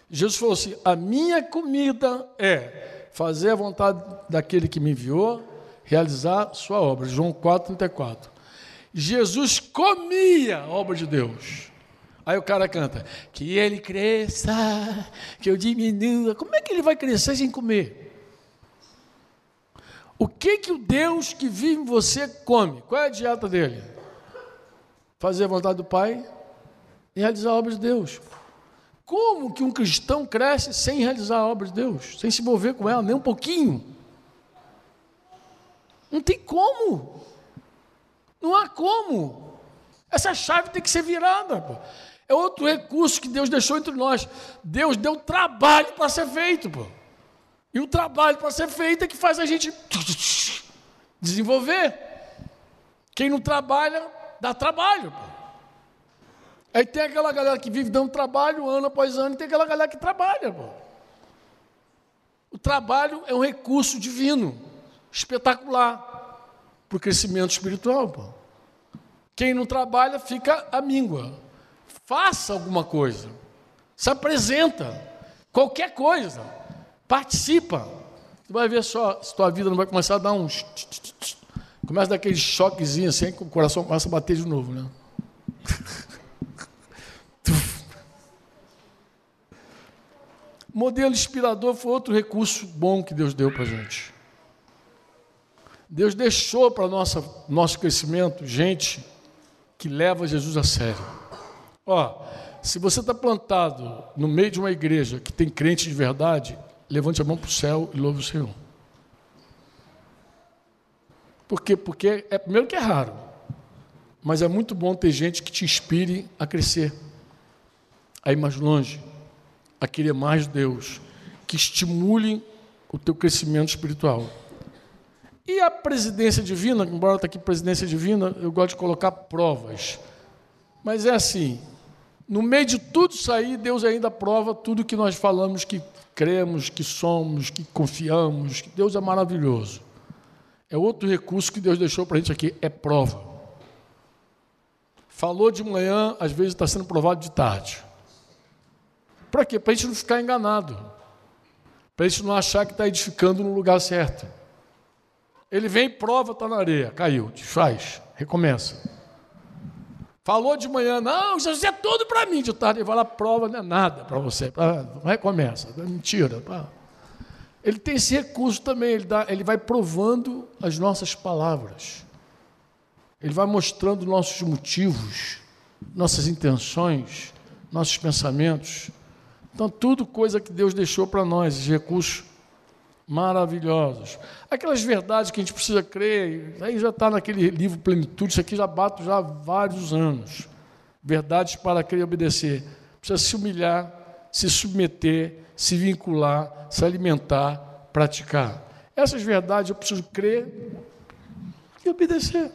Jesus falou assim: a minha comida é fazer a vontade daquele que me enviou, realizar sua obra. João 4,34. Jesus comia a obra de Deus. Aí o cara canta: que ele cresça, que eu diminua. Como é que ele vai crescer sem comer? O que que o Deus que vive em você come? Qual é a dieta dele? Fazer a vontade do Pai e realizar a obra de Deus. Como que um cristão cresce sem realizar a obra de Deus, sem se envolver com ela, nem um pouquinho? Não tem como. Não há como. Essa chave tem que ser virada. Pô. É outro recurso que Deus deixou entre nós. Deus deu trabalho para ser feito. Pô. E o trabalho para ser feito é que faz a gente desenvolver. Quem não trabalha, dá trabalho. Pô. Aí tem aquela galera que vive dando trabalho ano após ano, e tem aquela galera que trabalha. Pô. O trabalho é um recurso divino, espetacular, para o crescimento espiritual. Pô. Quem não trabalha fica à míngua. Faça alguma coisa. Se apresenta. Qualquer coisa. Participa. Tu vai ver só se tua vida não vai começar a dar uns. Começa a dar aquele choquezinho assim, que o coração começa a bater de novo, né? <laughs> Modelo inspirador foi outro recurso bom que Deus deu para a gente. Deus deixou para nossa nosso crescimento gente que leva Jesus a sério. Ó, se você está plantado no meio de uma igreja que tem crente de verdade, levante a mão para o céu e louve o Senhor. Por quê? Porque é primeiro que é raro, mas é muito bom ter gente que te inspire a crescer a ir mais longe, a querer mais Deus, que estimule o teu crescimento espiritual. E a presidência divina, embora está aqui presidência divina, eu gosto de colocar provas. Mas é assim, no meio de tudo isso aí, Deus ainda prova tudo que nós falamos que cremos, que somos, que confiamos, que Deus é maravilhoso. É outro recurso que Deus deixou para a gente aqui, é prova. Falou de manhã, às vezes está sendo provado de tarde. Para quê? Para a gente não ficar enganado. Para a gente não achar que está edificando no lugar certo. Ele vem, prova, está na areia, caiu, desfaz, recomeça. Falou de manhã, não, Jesus é tudo para mim. De tarde ele vai lá, prova, não é nada para você. Recomeça, é mentira. Ele tem esse recurso também, ele, dá, ele vai provando as nossas palavras. Ele vai mostrando nossos motivos, nossas intenções, nossos pensamentos. Então, tudo coisa que Deus deixou para nós, recursos maravilhosos. Aquelas verdades que a gente precisa crer, aí já está naquele livro Plenitude, isso aqui já bato já há vários anos. Verdades para crer e obedecer. Precisa se humilhar, se submeter, se vincular, se alimentar, praticar. Essas verdades eu preciso crer e obedecer.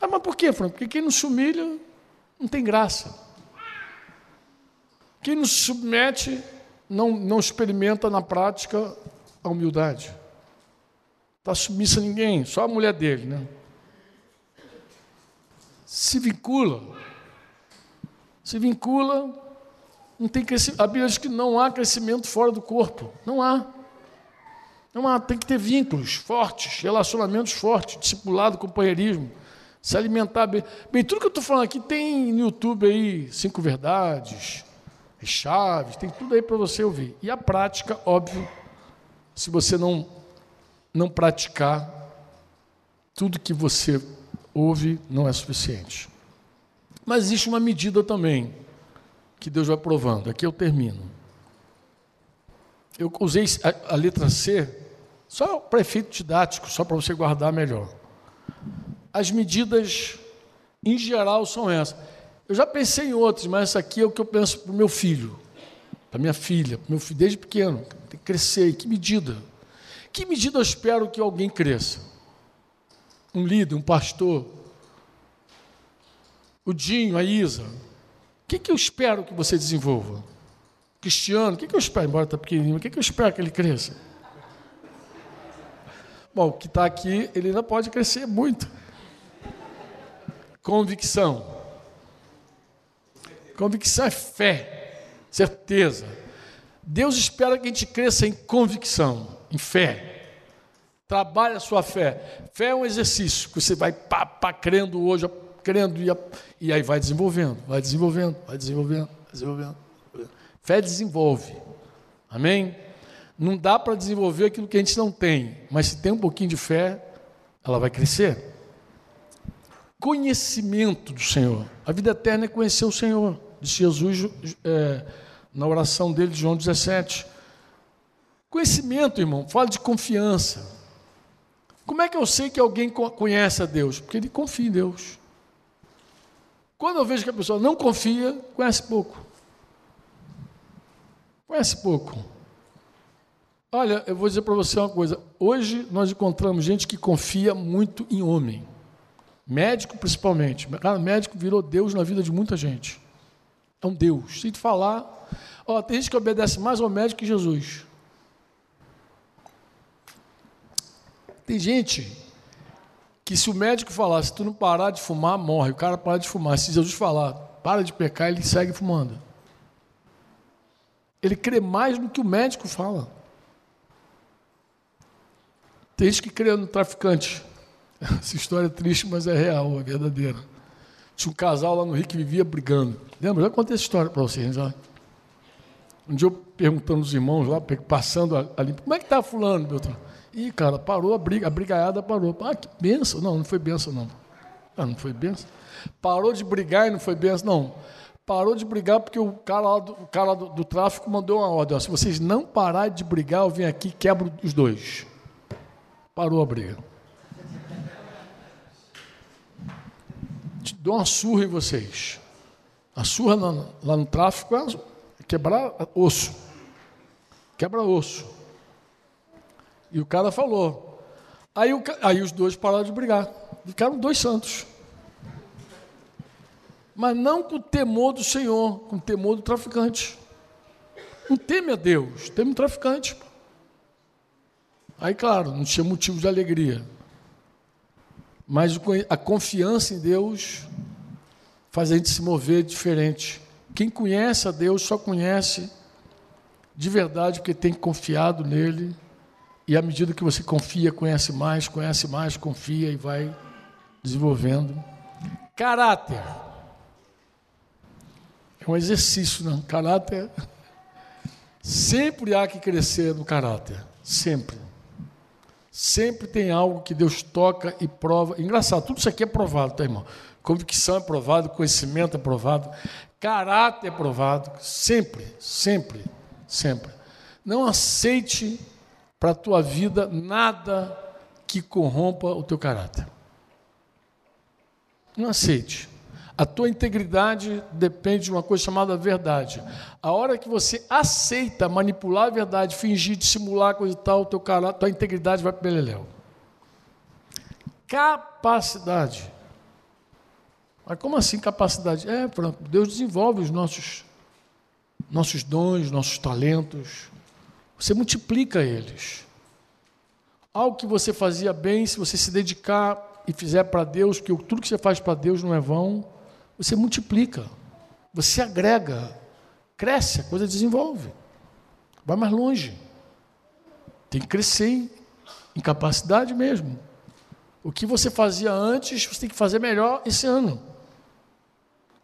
Ah, mas por quê, Franco? Porque quem não se humilha não tem graça. Quem não se submete não, não experimenta na prática a humildade. Está submissa a ninguém, só a mulher dele, né? Se vincula. Se vincula, não tem crescimento. A Bíblia diz que não há crescimento fora do corpo. Não há. Não há, tem que ter vínculos fortes, relacionamentos fortes, discipulado, companheirismo, se alimentar bem. Bem, tudo que eu estou falando aqui tem no YouTube aí, cinco verdades, chaves, tem tudo aí para você ouvir. E a prática, óbvio, se você não, não praticar, tudo que você ouve não é suficiente. Mas existe uma medida também que Deus vai provando. Aqui eu termino. Eu usei a, a letra C só para efeito didático, só para você guardar melhor. As medidas, em geral, são essas. Eu já pensei em outras, mas essa aqui é o que eu penso para o meu filho, para minha filha, meu filho desde pequeno. Tem que crescer. que medida? Que medida eu espero que alguém cresça? Um líder, um pastor? O Dinho, a Isa? O que, que eu espero que você desenvolva? Cristiano, o que, que eu espero? Embora está pequenininho, o que, que eu espero que ele cresça? Bom, o que está aqui, ele ainda pode crescer muito. Convicção. Convicção é fé, certeza. Deus espera que a gente cresça em convicção, em fé. Trabalhe a sua fé. Fé é um exercício que você vai pá, pá, crendo hoje, crendo, e, e aí vai desenvolvendo, vai desenvolvendo, vai desenvolvendo, vai desenvolvendo. Fé desenvolve. Amém? Não dá para desenvolver aquilo que a gente não tem, mas se tem um pouquinho de fé, ela vai crescer. Conhecimento do Senhor. A vida eterna é conhecer o Senhor. Disse Jesus. É, na oração dele de João 17. Conhecimento, irmão, fala de confiança. Como é que eu sei que alguém conhece a Deus? Porque ele confia em Deus. Quando eu vejo que a pessoa não confia, conhece pouco. Conhece pouco. Olha, eu vou dizer para você uma coisa. Hoje nós encontramos gente que confia muito em homem. Médico, principalmente. Cada médico virou Deus na vida de muita gente. É um Deus. Se te falar, Ó, tem gente que obedece mais ao médico que Jesus. Tem gente que se o médico falar, se tu não parar de fumar, morre. O cara para de fumar. Se Jesus falar, para de pecar, ele segue fumando. Ele crê mais no que o médico fala. Tem gente que crê no traficante. <laughs> Essa história é triste, mas é real, é verdadeira. Tinha um casal lá no Rio que vivia brigando. Lembra? Já contei essa história para vocês. Já. Um dia eu perguntando os irmãos lá, passando ali, como é que está fulano, Beltrano? Ih, cara, parou a briga, a brigaiada parou. Ah, que benção. Não, não foi benção, não. Ah, não foi benção. Parou de brigar e não foi benção, não. Parou de brigar porque o cara, do, o cara do, do, tráfico mandou uma ordem. Ó, se vocês não pararem de brigar, eu venho aqui e quebro os dois. Parou a briga. Dou uma surra em vocês. A surra lá, lá no tráfico é quebrar osso. Quebra osso. E o cara falou. Aí, o, aí os dois pararam de brigar. Ficaram dois santos. Mas não com o temor do Senhor, com o temor do traficante. Não teme a Deus, teme o traficante. Aí, claro, não tinha motivo de alegria. Mas a confiança em Deus faz a gente se mover diferente. Quem conhece a Deus só conhece de verdade porque tem confiado nele. E à medida que você confia, conhece mais, conhece mais, confia e vai desenvolvendo. Caráter. É um exercício, né? Caráter. <laughs> Sempre há que crescer no caráter. Sempre. Sempre tem algo que Deus toca e prova. Engraçado, tudo isso aqui é provado, tá, irmão? Convicção é provado, conhecimento é provado, caráter é provado. Sempre, sempre, sempre. Não aceite para a tua vida nada que corrompa o teu caráter. Não aceite. A tua integridade depende de uma coisa chamada verdade. A hora que você aceita manipular a verdade, fingir, dissimular coisa e tal, teu caráter, tua integridade vai para beleléu. Capacidade. Mas como assim capacidade? É, pronto, Deus desenvolve os nossos nossos dons, nossos talentos. Você multiplica eles. Algo que você fazia bem, se você se dedicar e fizer para Deus, porque tudo que você faz para Deus não é vão, você multiplica, você agrega, cresce, a coisa desenvolve, vai mais longe. Tem que crescer em capacidade mesmo. O que você fazia antes, você tem que fazer melhor esse ano.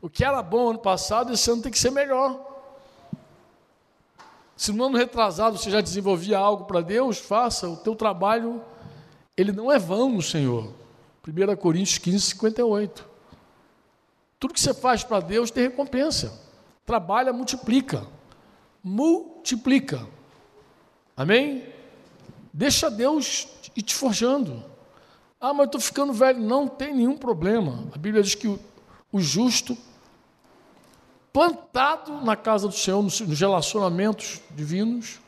O que era bom ano passado, esse ano tem que ser melhor. Se no ano retrasado você já desenvolvia algo para Deus, faça, o teu trabalho, ele não é vão no Senhor. 1 Coríntios 15, 58. Tudo que você faz para Deus tem recompensa. Trabalha, multiplica. Multiplica. Amém? Deixa Deus ir te forjando. Ah, mas eu estou ficando velho. Não tem nenhum problema. A Bíblia diz que o, justo plantado na casa do Senhor, nos relacionamentos divinos,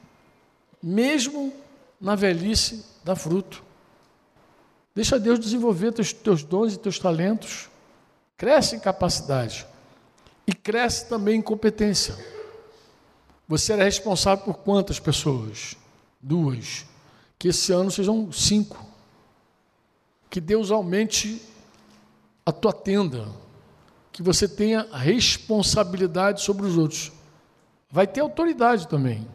mesmo na velhice, dá fruto. Deixa Deus desenvolver teus, teus dons e teus talentos. Cresce em capacidade e cresce também em competência. Você era responsável por quantas pessoas? Duas. Que esse ano sejam cinco. Que Deus aumente a tua tenda, que você tenha responsabilidade sobre os outros. Vai ter autoridade também.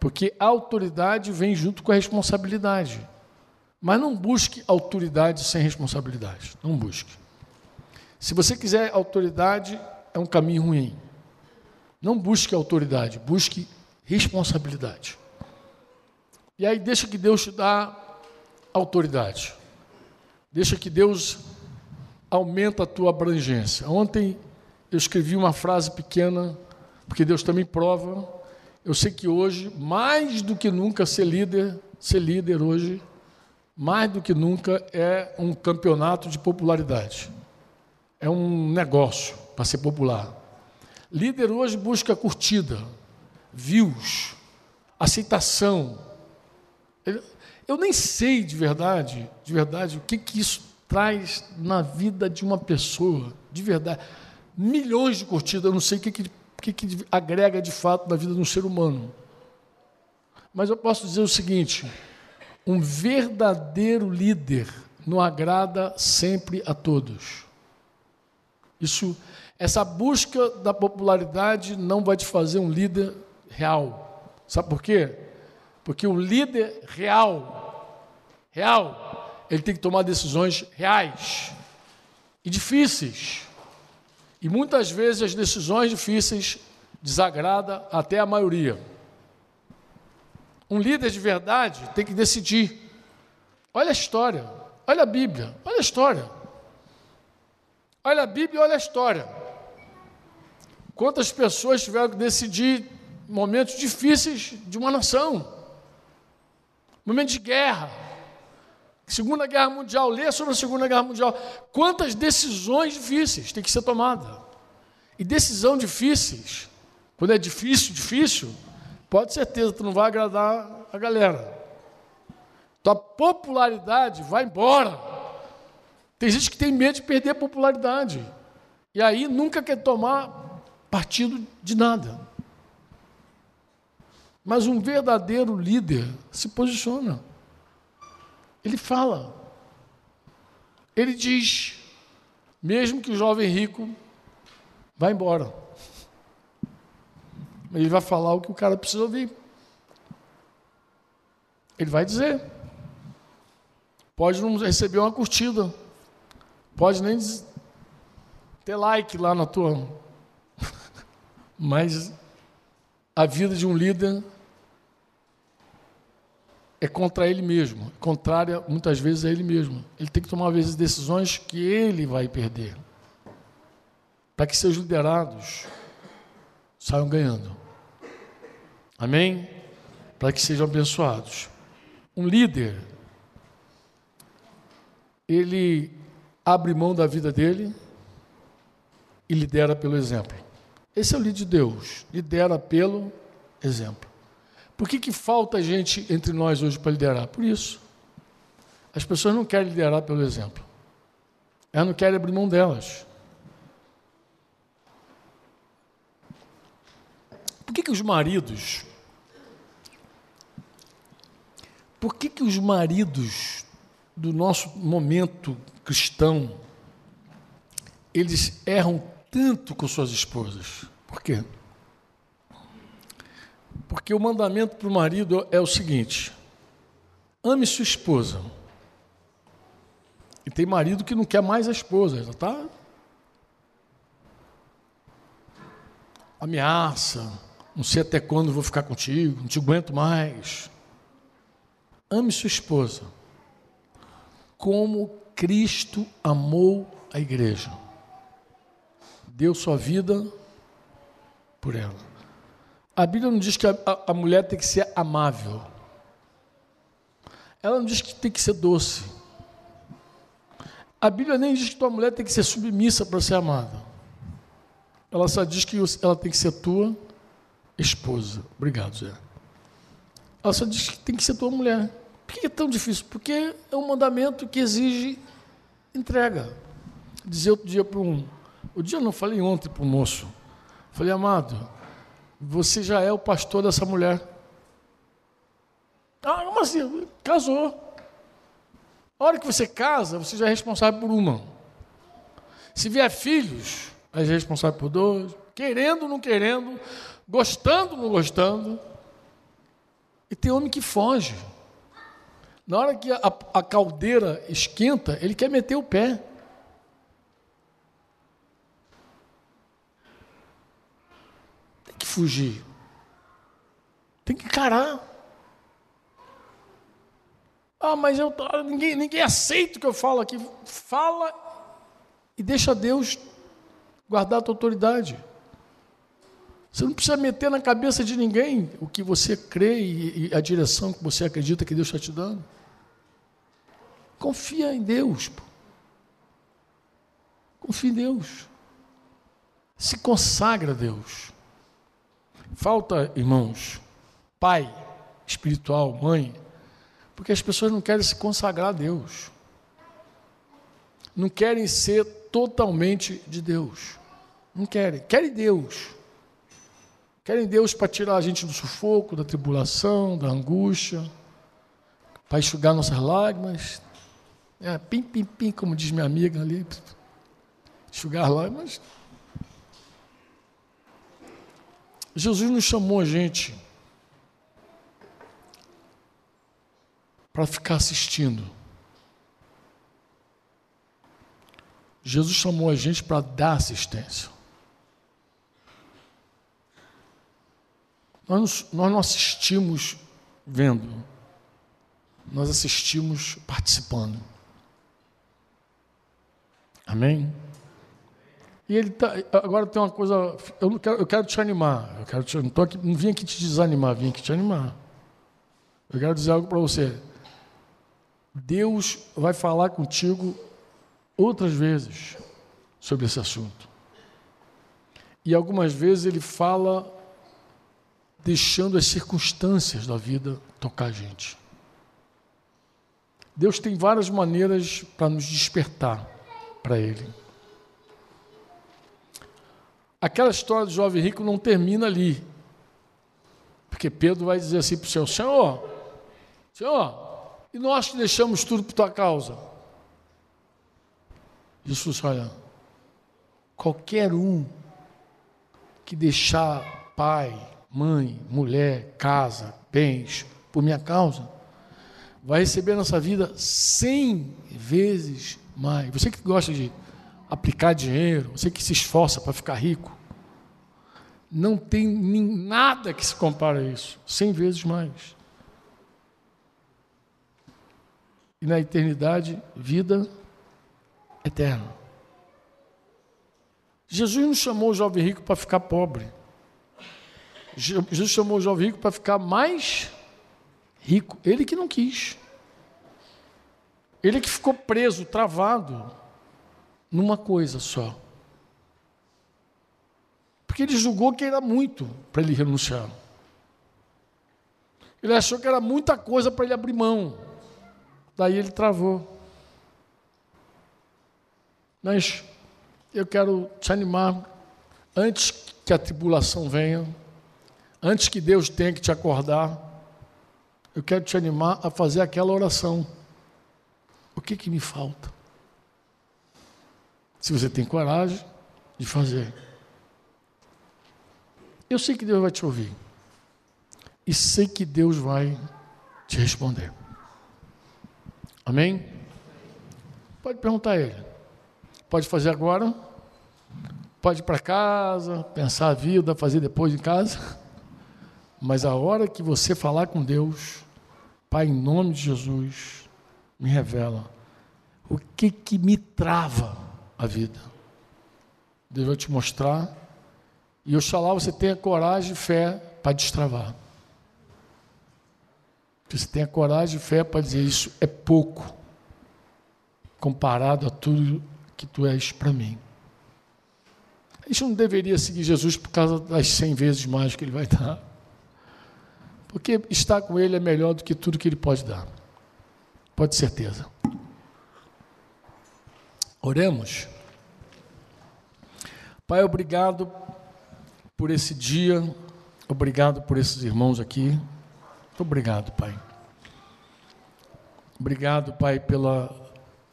Porque a autoridade vem junto com a responsabilidade. Mas não busque autoridade sem responsabilidade. Não busque. Se você quiser autoridade, é um caminho ruim. Não busque autoridade, busque responsabilidade. E aí deixa que Deus te dá autoridade. Deixa que Deus aumenta a tua abrangência. Ontem eu escrevi uma frase pequena, porque Deus também prova. Eu sei que hoje, mais do que nunca, ser líder, ser líder hoje, mais do que nunca é um campeonato de popularidade. É um negócio para ser popular. Líder hoje busca curtida, views, aceitação. Eu nem sei de verdade, de verdade, o que, que isso traz na vida de uma pessoa, de verdade. Milhões de curtidas, eu não sei o que, que, que agrega de fato na vida de um ser humano. Mas eu posso dizer o seguinte: um verdadeiro líder não agrada sempre a todos. Isso, essa busca da popularidade não vai te fazer um líder real. Sabe por quê? Porque o líder real, real, ele tem que tomar decisões reais e difíceis. E muitas vezes as decisões difíceis desagrada até a maioria. Um líder de verdade tem que decidir. Olha a história, olha a Bíblia, olha a história. Olha a Bíblia e olha a história. Quantas pessoas tiveram que decidir momentos difíceis de uma nação? Momento de guerra. Segunda Guerra Mundial, lê sobre a Segunda Guerra Mundial. Quantas decisões difíceis têm que ser tomadas? E decisão difíceis, quando é difícil, difícil, pode certeza tu não vai agradar a galera. Tua popularidade vai embora. Tem gente que tem medo de perder a popularidade. E aí nunca quer tomar partido de nada. Mas um verdadeiro líder se posiciona. Ele fala. Ele diz, mesmo que o jovem rico vá embora. Ele vai falar o que o cara precisa ouvir. Ele vai dizer. Pode não receber uma curtida. Pode nem ter like lá na tua. <laughs> Mas a vida de um líder é contra ele mesmo, contrária muitas vezes a ele mesmo. Ele tem que tomar às vezes decisões que ele vai perder, para que seus liderados saiam ganhando. Amém? Para que sejam abençoados. Um líder, ele abre mão da vida dele e lidera pelo exemplo. Esse é o líder de Deus, lidera pelo exemplo. Por que, que falta gente entre nós hoje para liderar? Por isso. As pessoas não querem liderar pelo exemplo. Elas não querem abrir mão delas. Por que, que os maridos. Por que, que os maridos do nosso momento cristão eles erram tanto com suas esposas. Por quê? Porque o mandamento para o marido é o seguinte: ame sua esposa. E tem marido que não quer mais a esposa, ela está. Ameaça, não sei até quando vou ficar contigo, não te aguento mais. Ame sua esposa como Cristo amou a igreja deu sua vida por ela. A Bíblia não diz que a, a, a mulher tem que ser amável. Ela não diz que tem que ser doce. A Bíblia nem diz que tua mulher tem que ser submissa para ser amada. Ela só diz que ela tem que ser tua esposa. Obrigado, Zé. Ela só diz que tem que ser tua mulher. Por que é tão difícil? Porque é um mandamento que exige entrega. Dizer outro dia para um, o dia eu não falei ontem para o moço. Falei, amado, você já é o pastor dessa mulher. Ah, como assim? Casou. A hora que você casa, você já é responsável por uma. Se vier filhos, aí é responsável por dois. Querendo não querendo, gostando não gostando. E tem homem que foge. Na hora que a, a caldeira esquenta, ele quer meter o pé. que fugir. Tem que encarar. Ah, mas eu ninguém, ninguém aceita o que eu falo aqui. Fala e deixa Deus guardar a tua autoridade. Você não precisa meter na cabeça de ninguém o que você crê e, e a direção que você acredita que Deus está te dando. Confia em Deus. Pô. Confia em Deus. Se consagra a Deus. Falta, irmãos, pai espiritual, mãe, porque as pessoas não querem se consagrar a Deus. Não querem ser totalmente de Deus. Não querem. Querem Deus. Querem Deus para tirar a gente do sufoco, da tribulação, da angústia, para enxugar nossas lágrimas. É, pim, pim, pim, como diz minha amiga ali. Enxugar lágrimas. Jesus não chamou a gente para ficar assistindo. Jesus chamou a gente para dar assistência. Nós não assistimos vendo, nós assistimos participando. Amém? E ele tá, agora tem uma coisa, eu, quero, eu quero te animar, eu quero te, não, tô aqui, não vim aqui te desanimar, vim aqui te animar. Eu quero dizer algo para você. Deus vai falar contigo outras vezes sobre esse assunto. E algumas vezes ele fala deixando as circunstâncias da vida tocar a gente. Deus tem várias maneiras para nos despertar para Ele. Aquela história do jovem rico não termina ali. Porque Pedro vai dizer assim para o Senhor: Senhor, Senhor, e nós que deixamos tudo por tua causa? Jesus, olha, qualquer um que deixar pai, mãe, mulher, casa, bens por minha causa, vai receber nessa vida cem vezes mais. Você que gosta de aplicar dinheiro, você que se esforça para ficar rico, não tem nada que se compare a isso. Cem vezes mais. E na eternidade, vida eterna. Jesus não chamou o jovem rico para ficar pobre. Jesus chamou o jovem rico para ficar mais rico. Ele que não quis. Ele que ficou preso, travado, numa coisa só. Porque ele julgou que era muito para ele renunciar. Ele achou que era muita coisa para ele abrir mão. Daí ele travou. Mas eu quero te animar, antes que a tribulação venha, antes que Deus tenha que te acordar, eu quero te animar a fazer aquela oração. O que, que me falta? Se você tem coragem de fazer. Eu sei que Deus vai te ouvir. E sei que Deus vai te responder. Amém? Pode perguntar a Ele. Pode fazer agora. Pode ir para casa, pensar a vida, fazer depois em casa. Mas a hora que você falar com Deus, Pai, em nome de Jesus, me revela o que que me trava a vida. Deus vai te mostrar. E oxalá você tenha coragem e fé para destravar. Que você tenha coragem e fé para dizer isso é pouco comparado a tudo que tu és para mim. A gente não deveria seguir Jesus por causa das cem vezes mais que ele vai <laughs> dar. Porque estar com ele é melhor do que tudo que ele pode dar. Pode certeza. Oremos. Pai, obrigado por esse dia. Obrigado por esses irmãos aqui. Muito obrigado, Pai. Obrigado, Pai, pela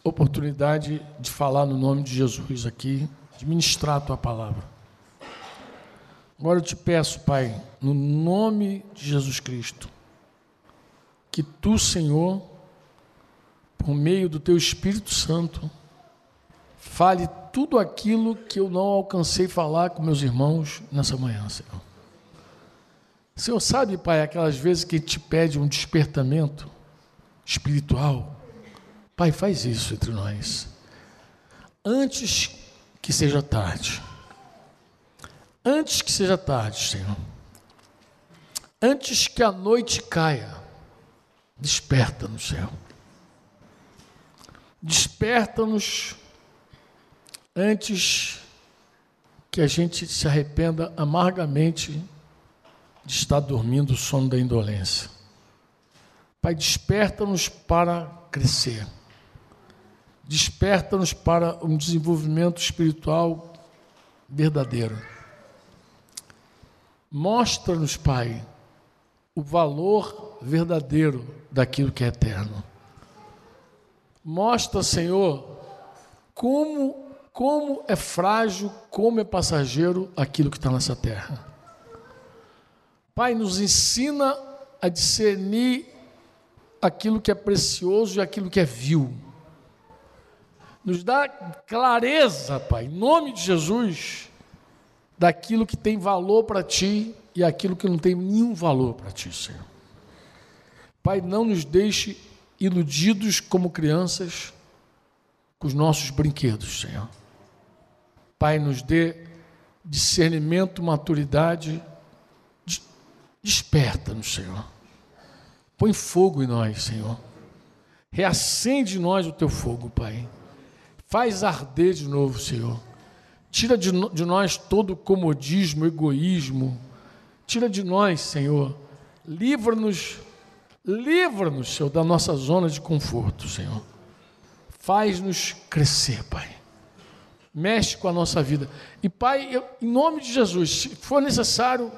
oportunidade de falar no nome de Jesus aqui, de ministrar a tua palavra. Agora eu te peço, Pai, no nome de Jesus Cristo, que tu, Senhor, por meio do teu Espírito Santo, fale tudo aquilo que eu não alcancei falar com meus irmãos nessa manhã, Senhor. Senhor, sabe, Pai, aquelas vezes que te pede um despertamento espiritual, Pai, faz isso entre nós. Antes que seja tarde. Antes que seja tarde, Senhor. Antes que a noite caia. Desperta-nos, Senhor. Desperta-nos antes que a gente se arrependa amargamente de estar dormindo o sono da indolência. Pai, desperta-nos para crescer desperta-nos para um desenvolvimento espiritual verdadeiro. Mostra-nos, Pai, o valor verdadeiro daquilo que é eterno. Mostra, Senhor, como, como é frágil, como é passageiro aquilo que está nessa terra. Pai, nos ensina a discernir aquilo que é precioso e aquilo que é vil nos dá clareza, Pai, em nome de Jesus, daquilo que tem valor para ti e aquilo que não tem nenhum valor para ti, Senhor. Pai, não nos deixe iludidos como crianças com os nossos brinquedos, Senhor. Pai, nos dê discernimento, maturidade, desperta-nos, Senhor. Põe fogo em nós, Senhor. Reacende em nós o teu fogo, Pai. Faz arder de novo, Senhor. Tira de, de nós todo comodismo, egoísmo. Tira de nós, Senhor. Livra-nos, livra-nos, Senhor, da nossa zona de conforto, Senhor. Faz-nos crescer, Pai. Mexe com a nossa vida. E, Pai, eu, em nome de Jesus, se for necessário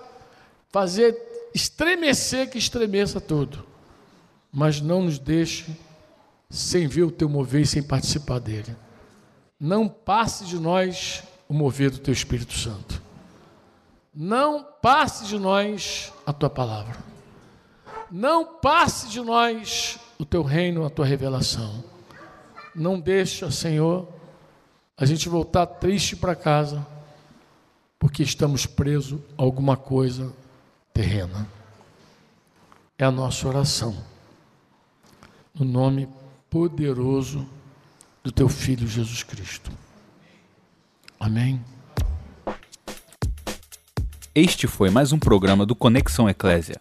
fazer estremecer, que estremeça tudo mas não nos deixe sem ver o teu mover e sem participar dele. Não passe de nós o mover do teu Espírito Santo. Não passe de nós a tua palavra. Não passe de nós o teu reino, a tua revelação. Não deixa, Senhor, a gente voltar triste para casa porque estamos presos a alguma coisa terrena. É a nossa oração no nome poderoso do teu Filho Jesus Cristo. Amém.
Este foi mais um programa do Conexão Eclésia.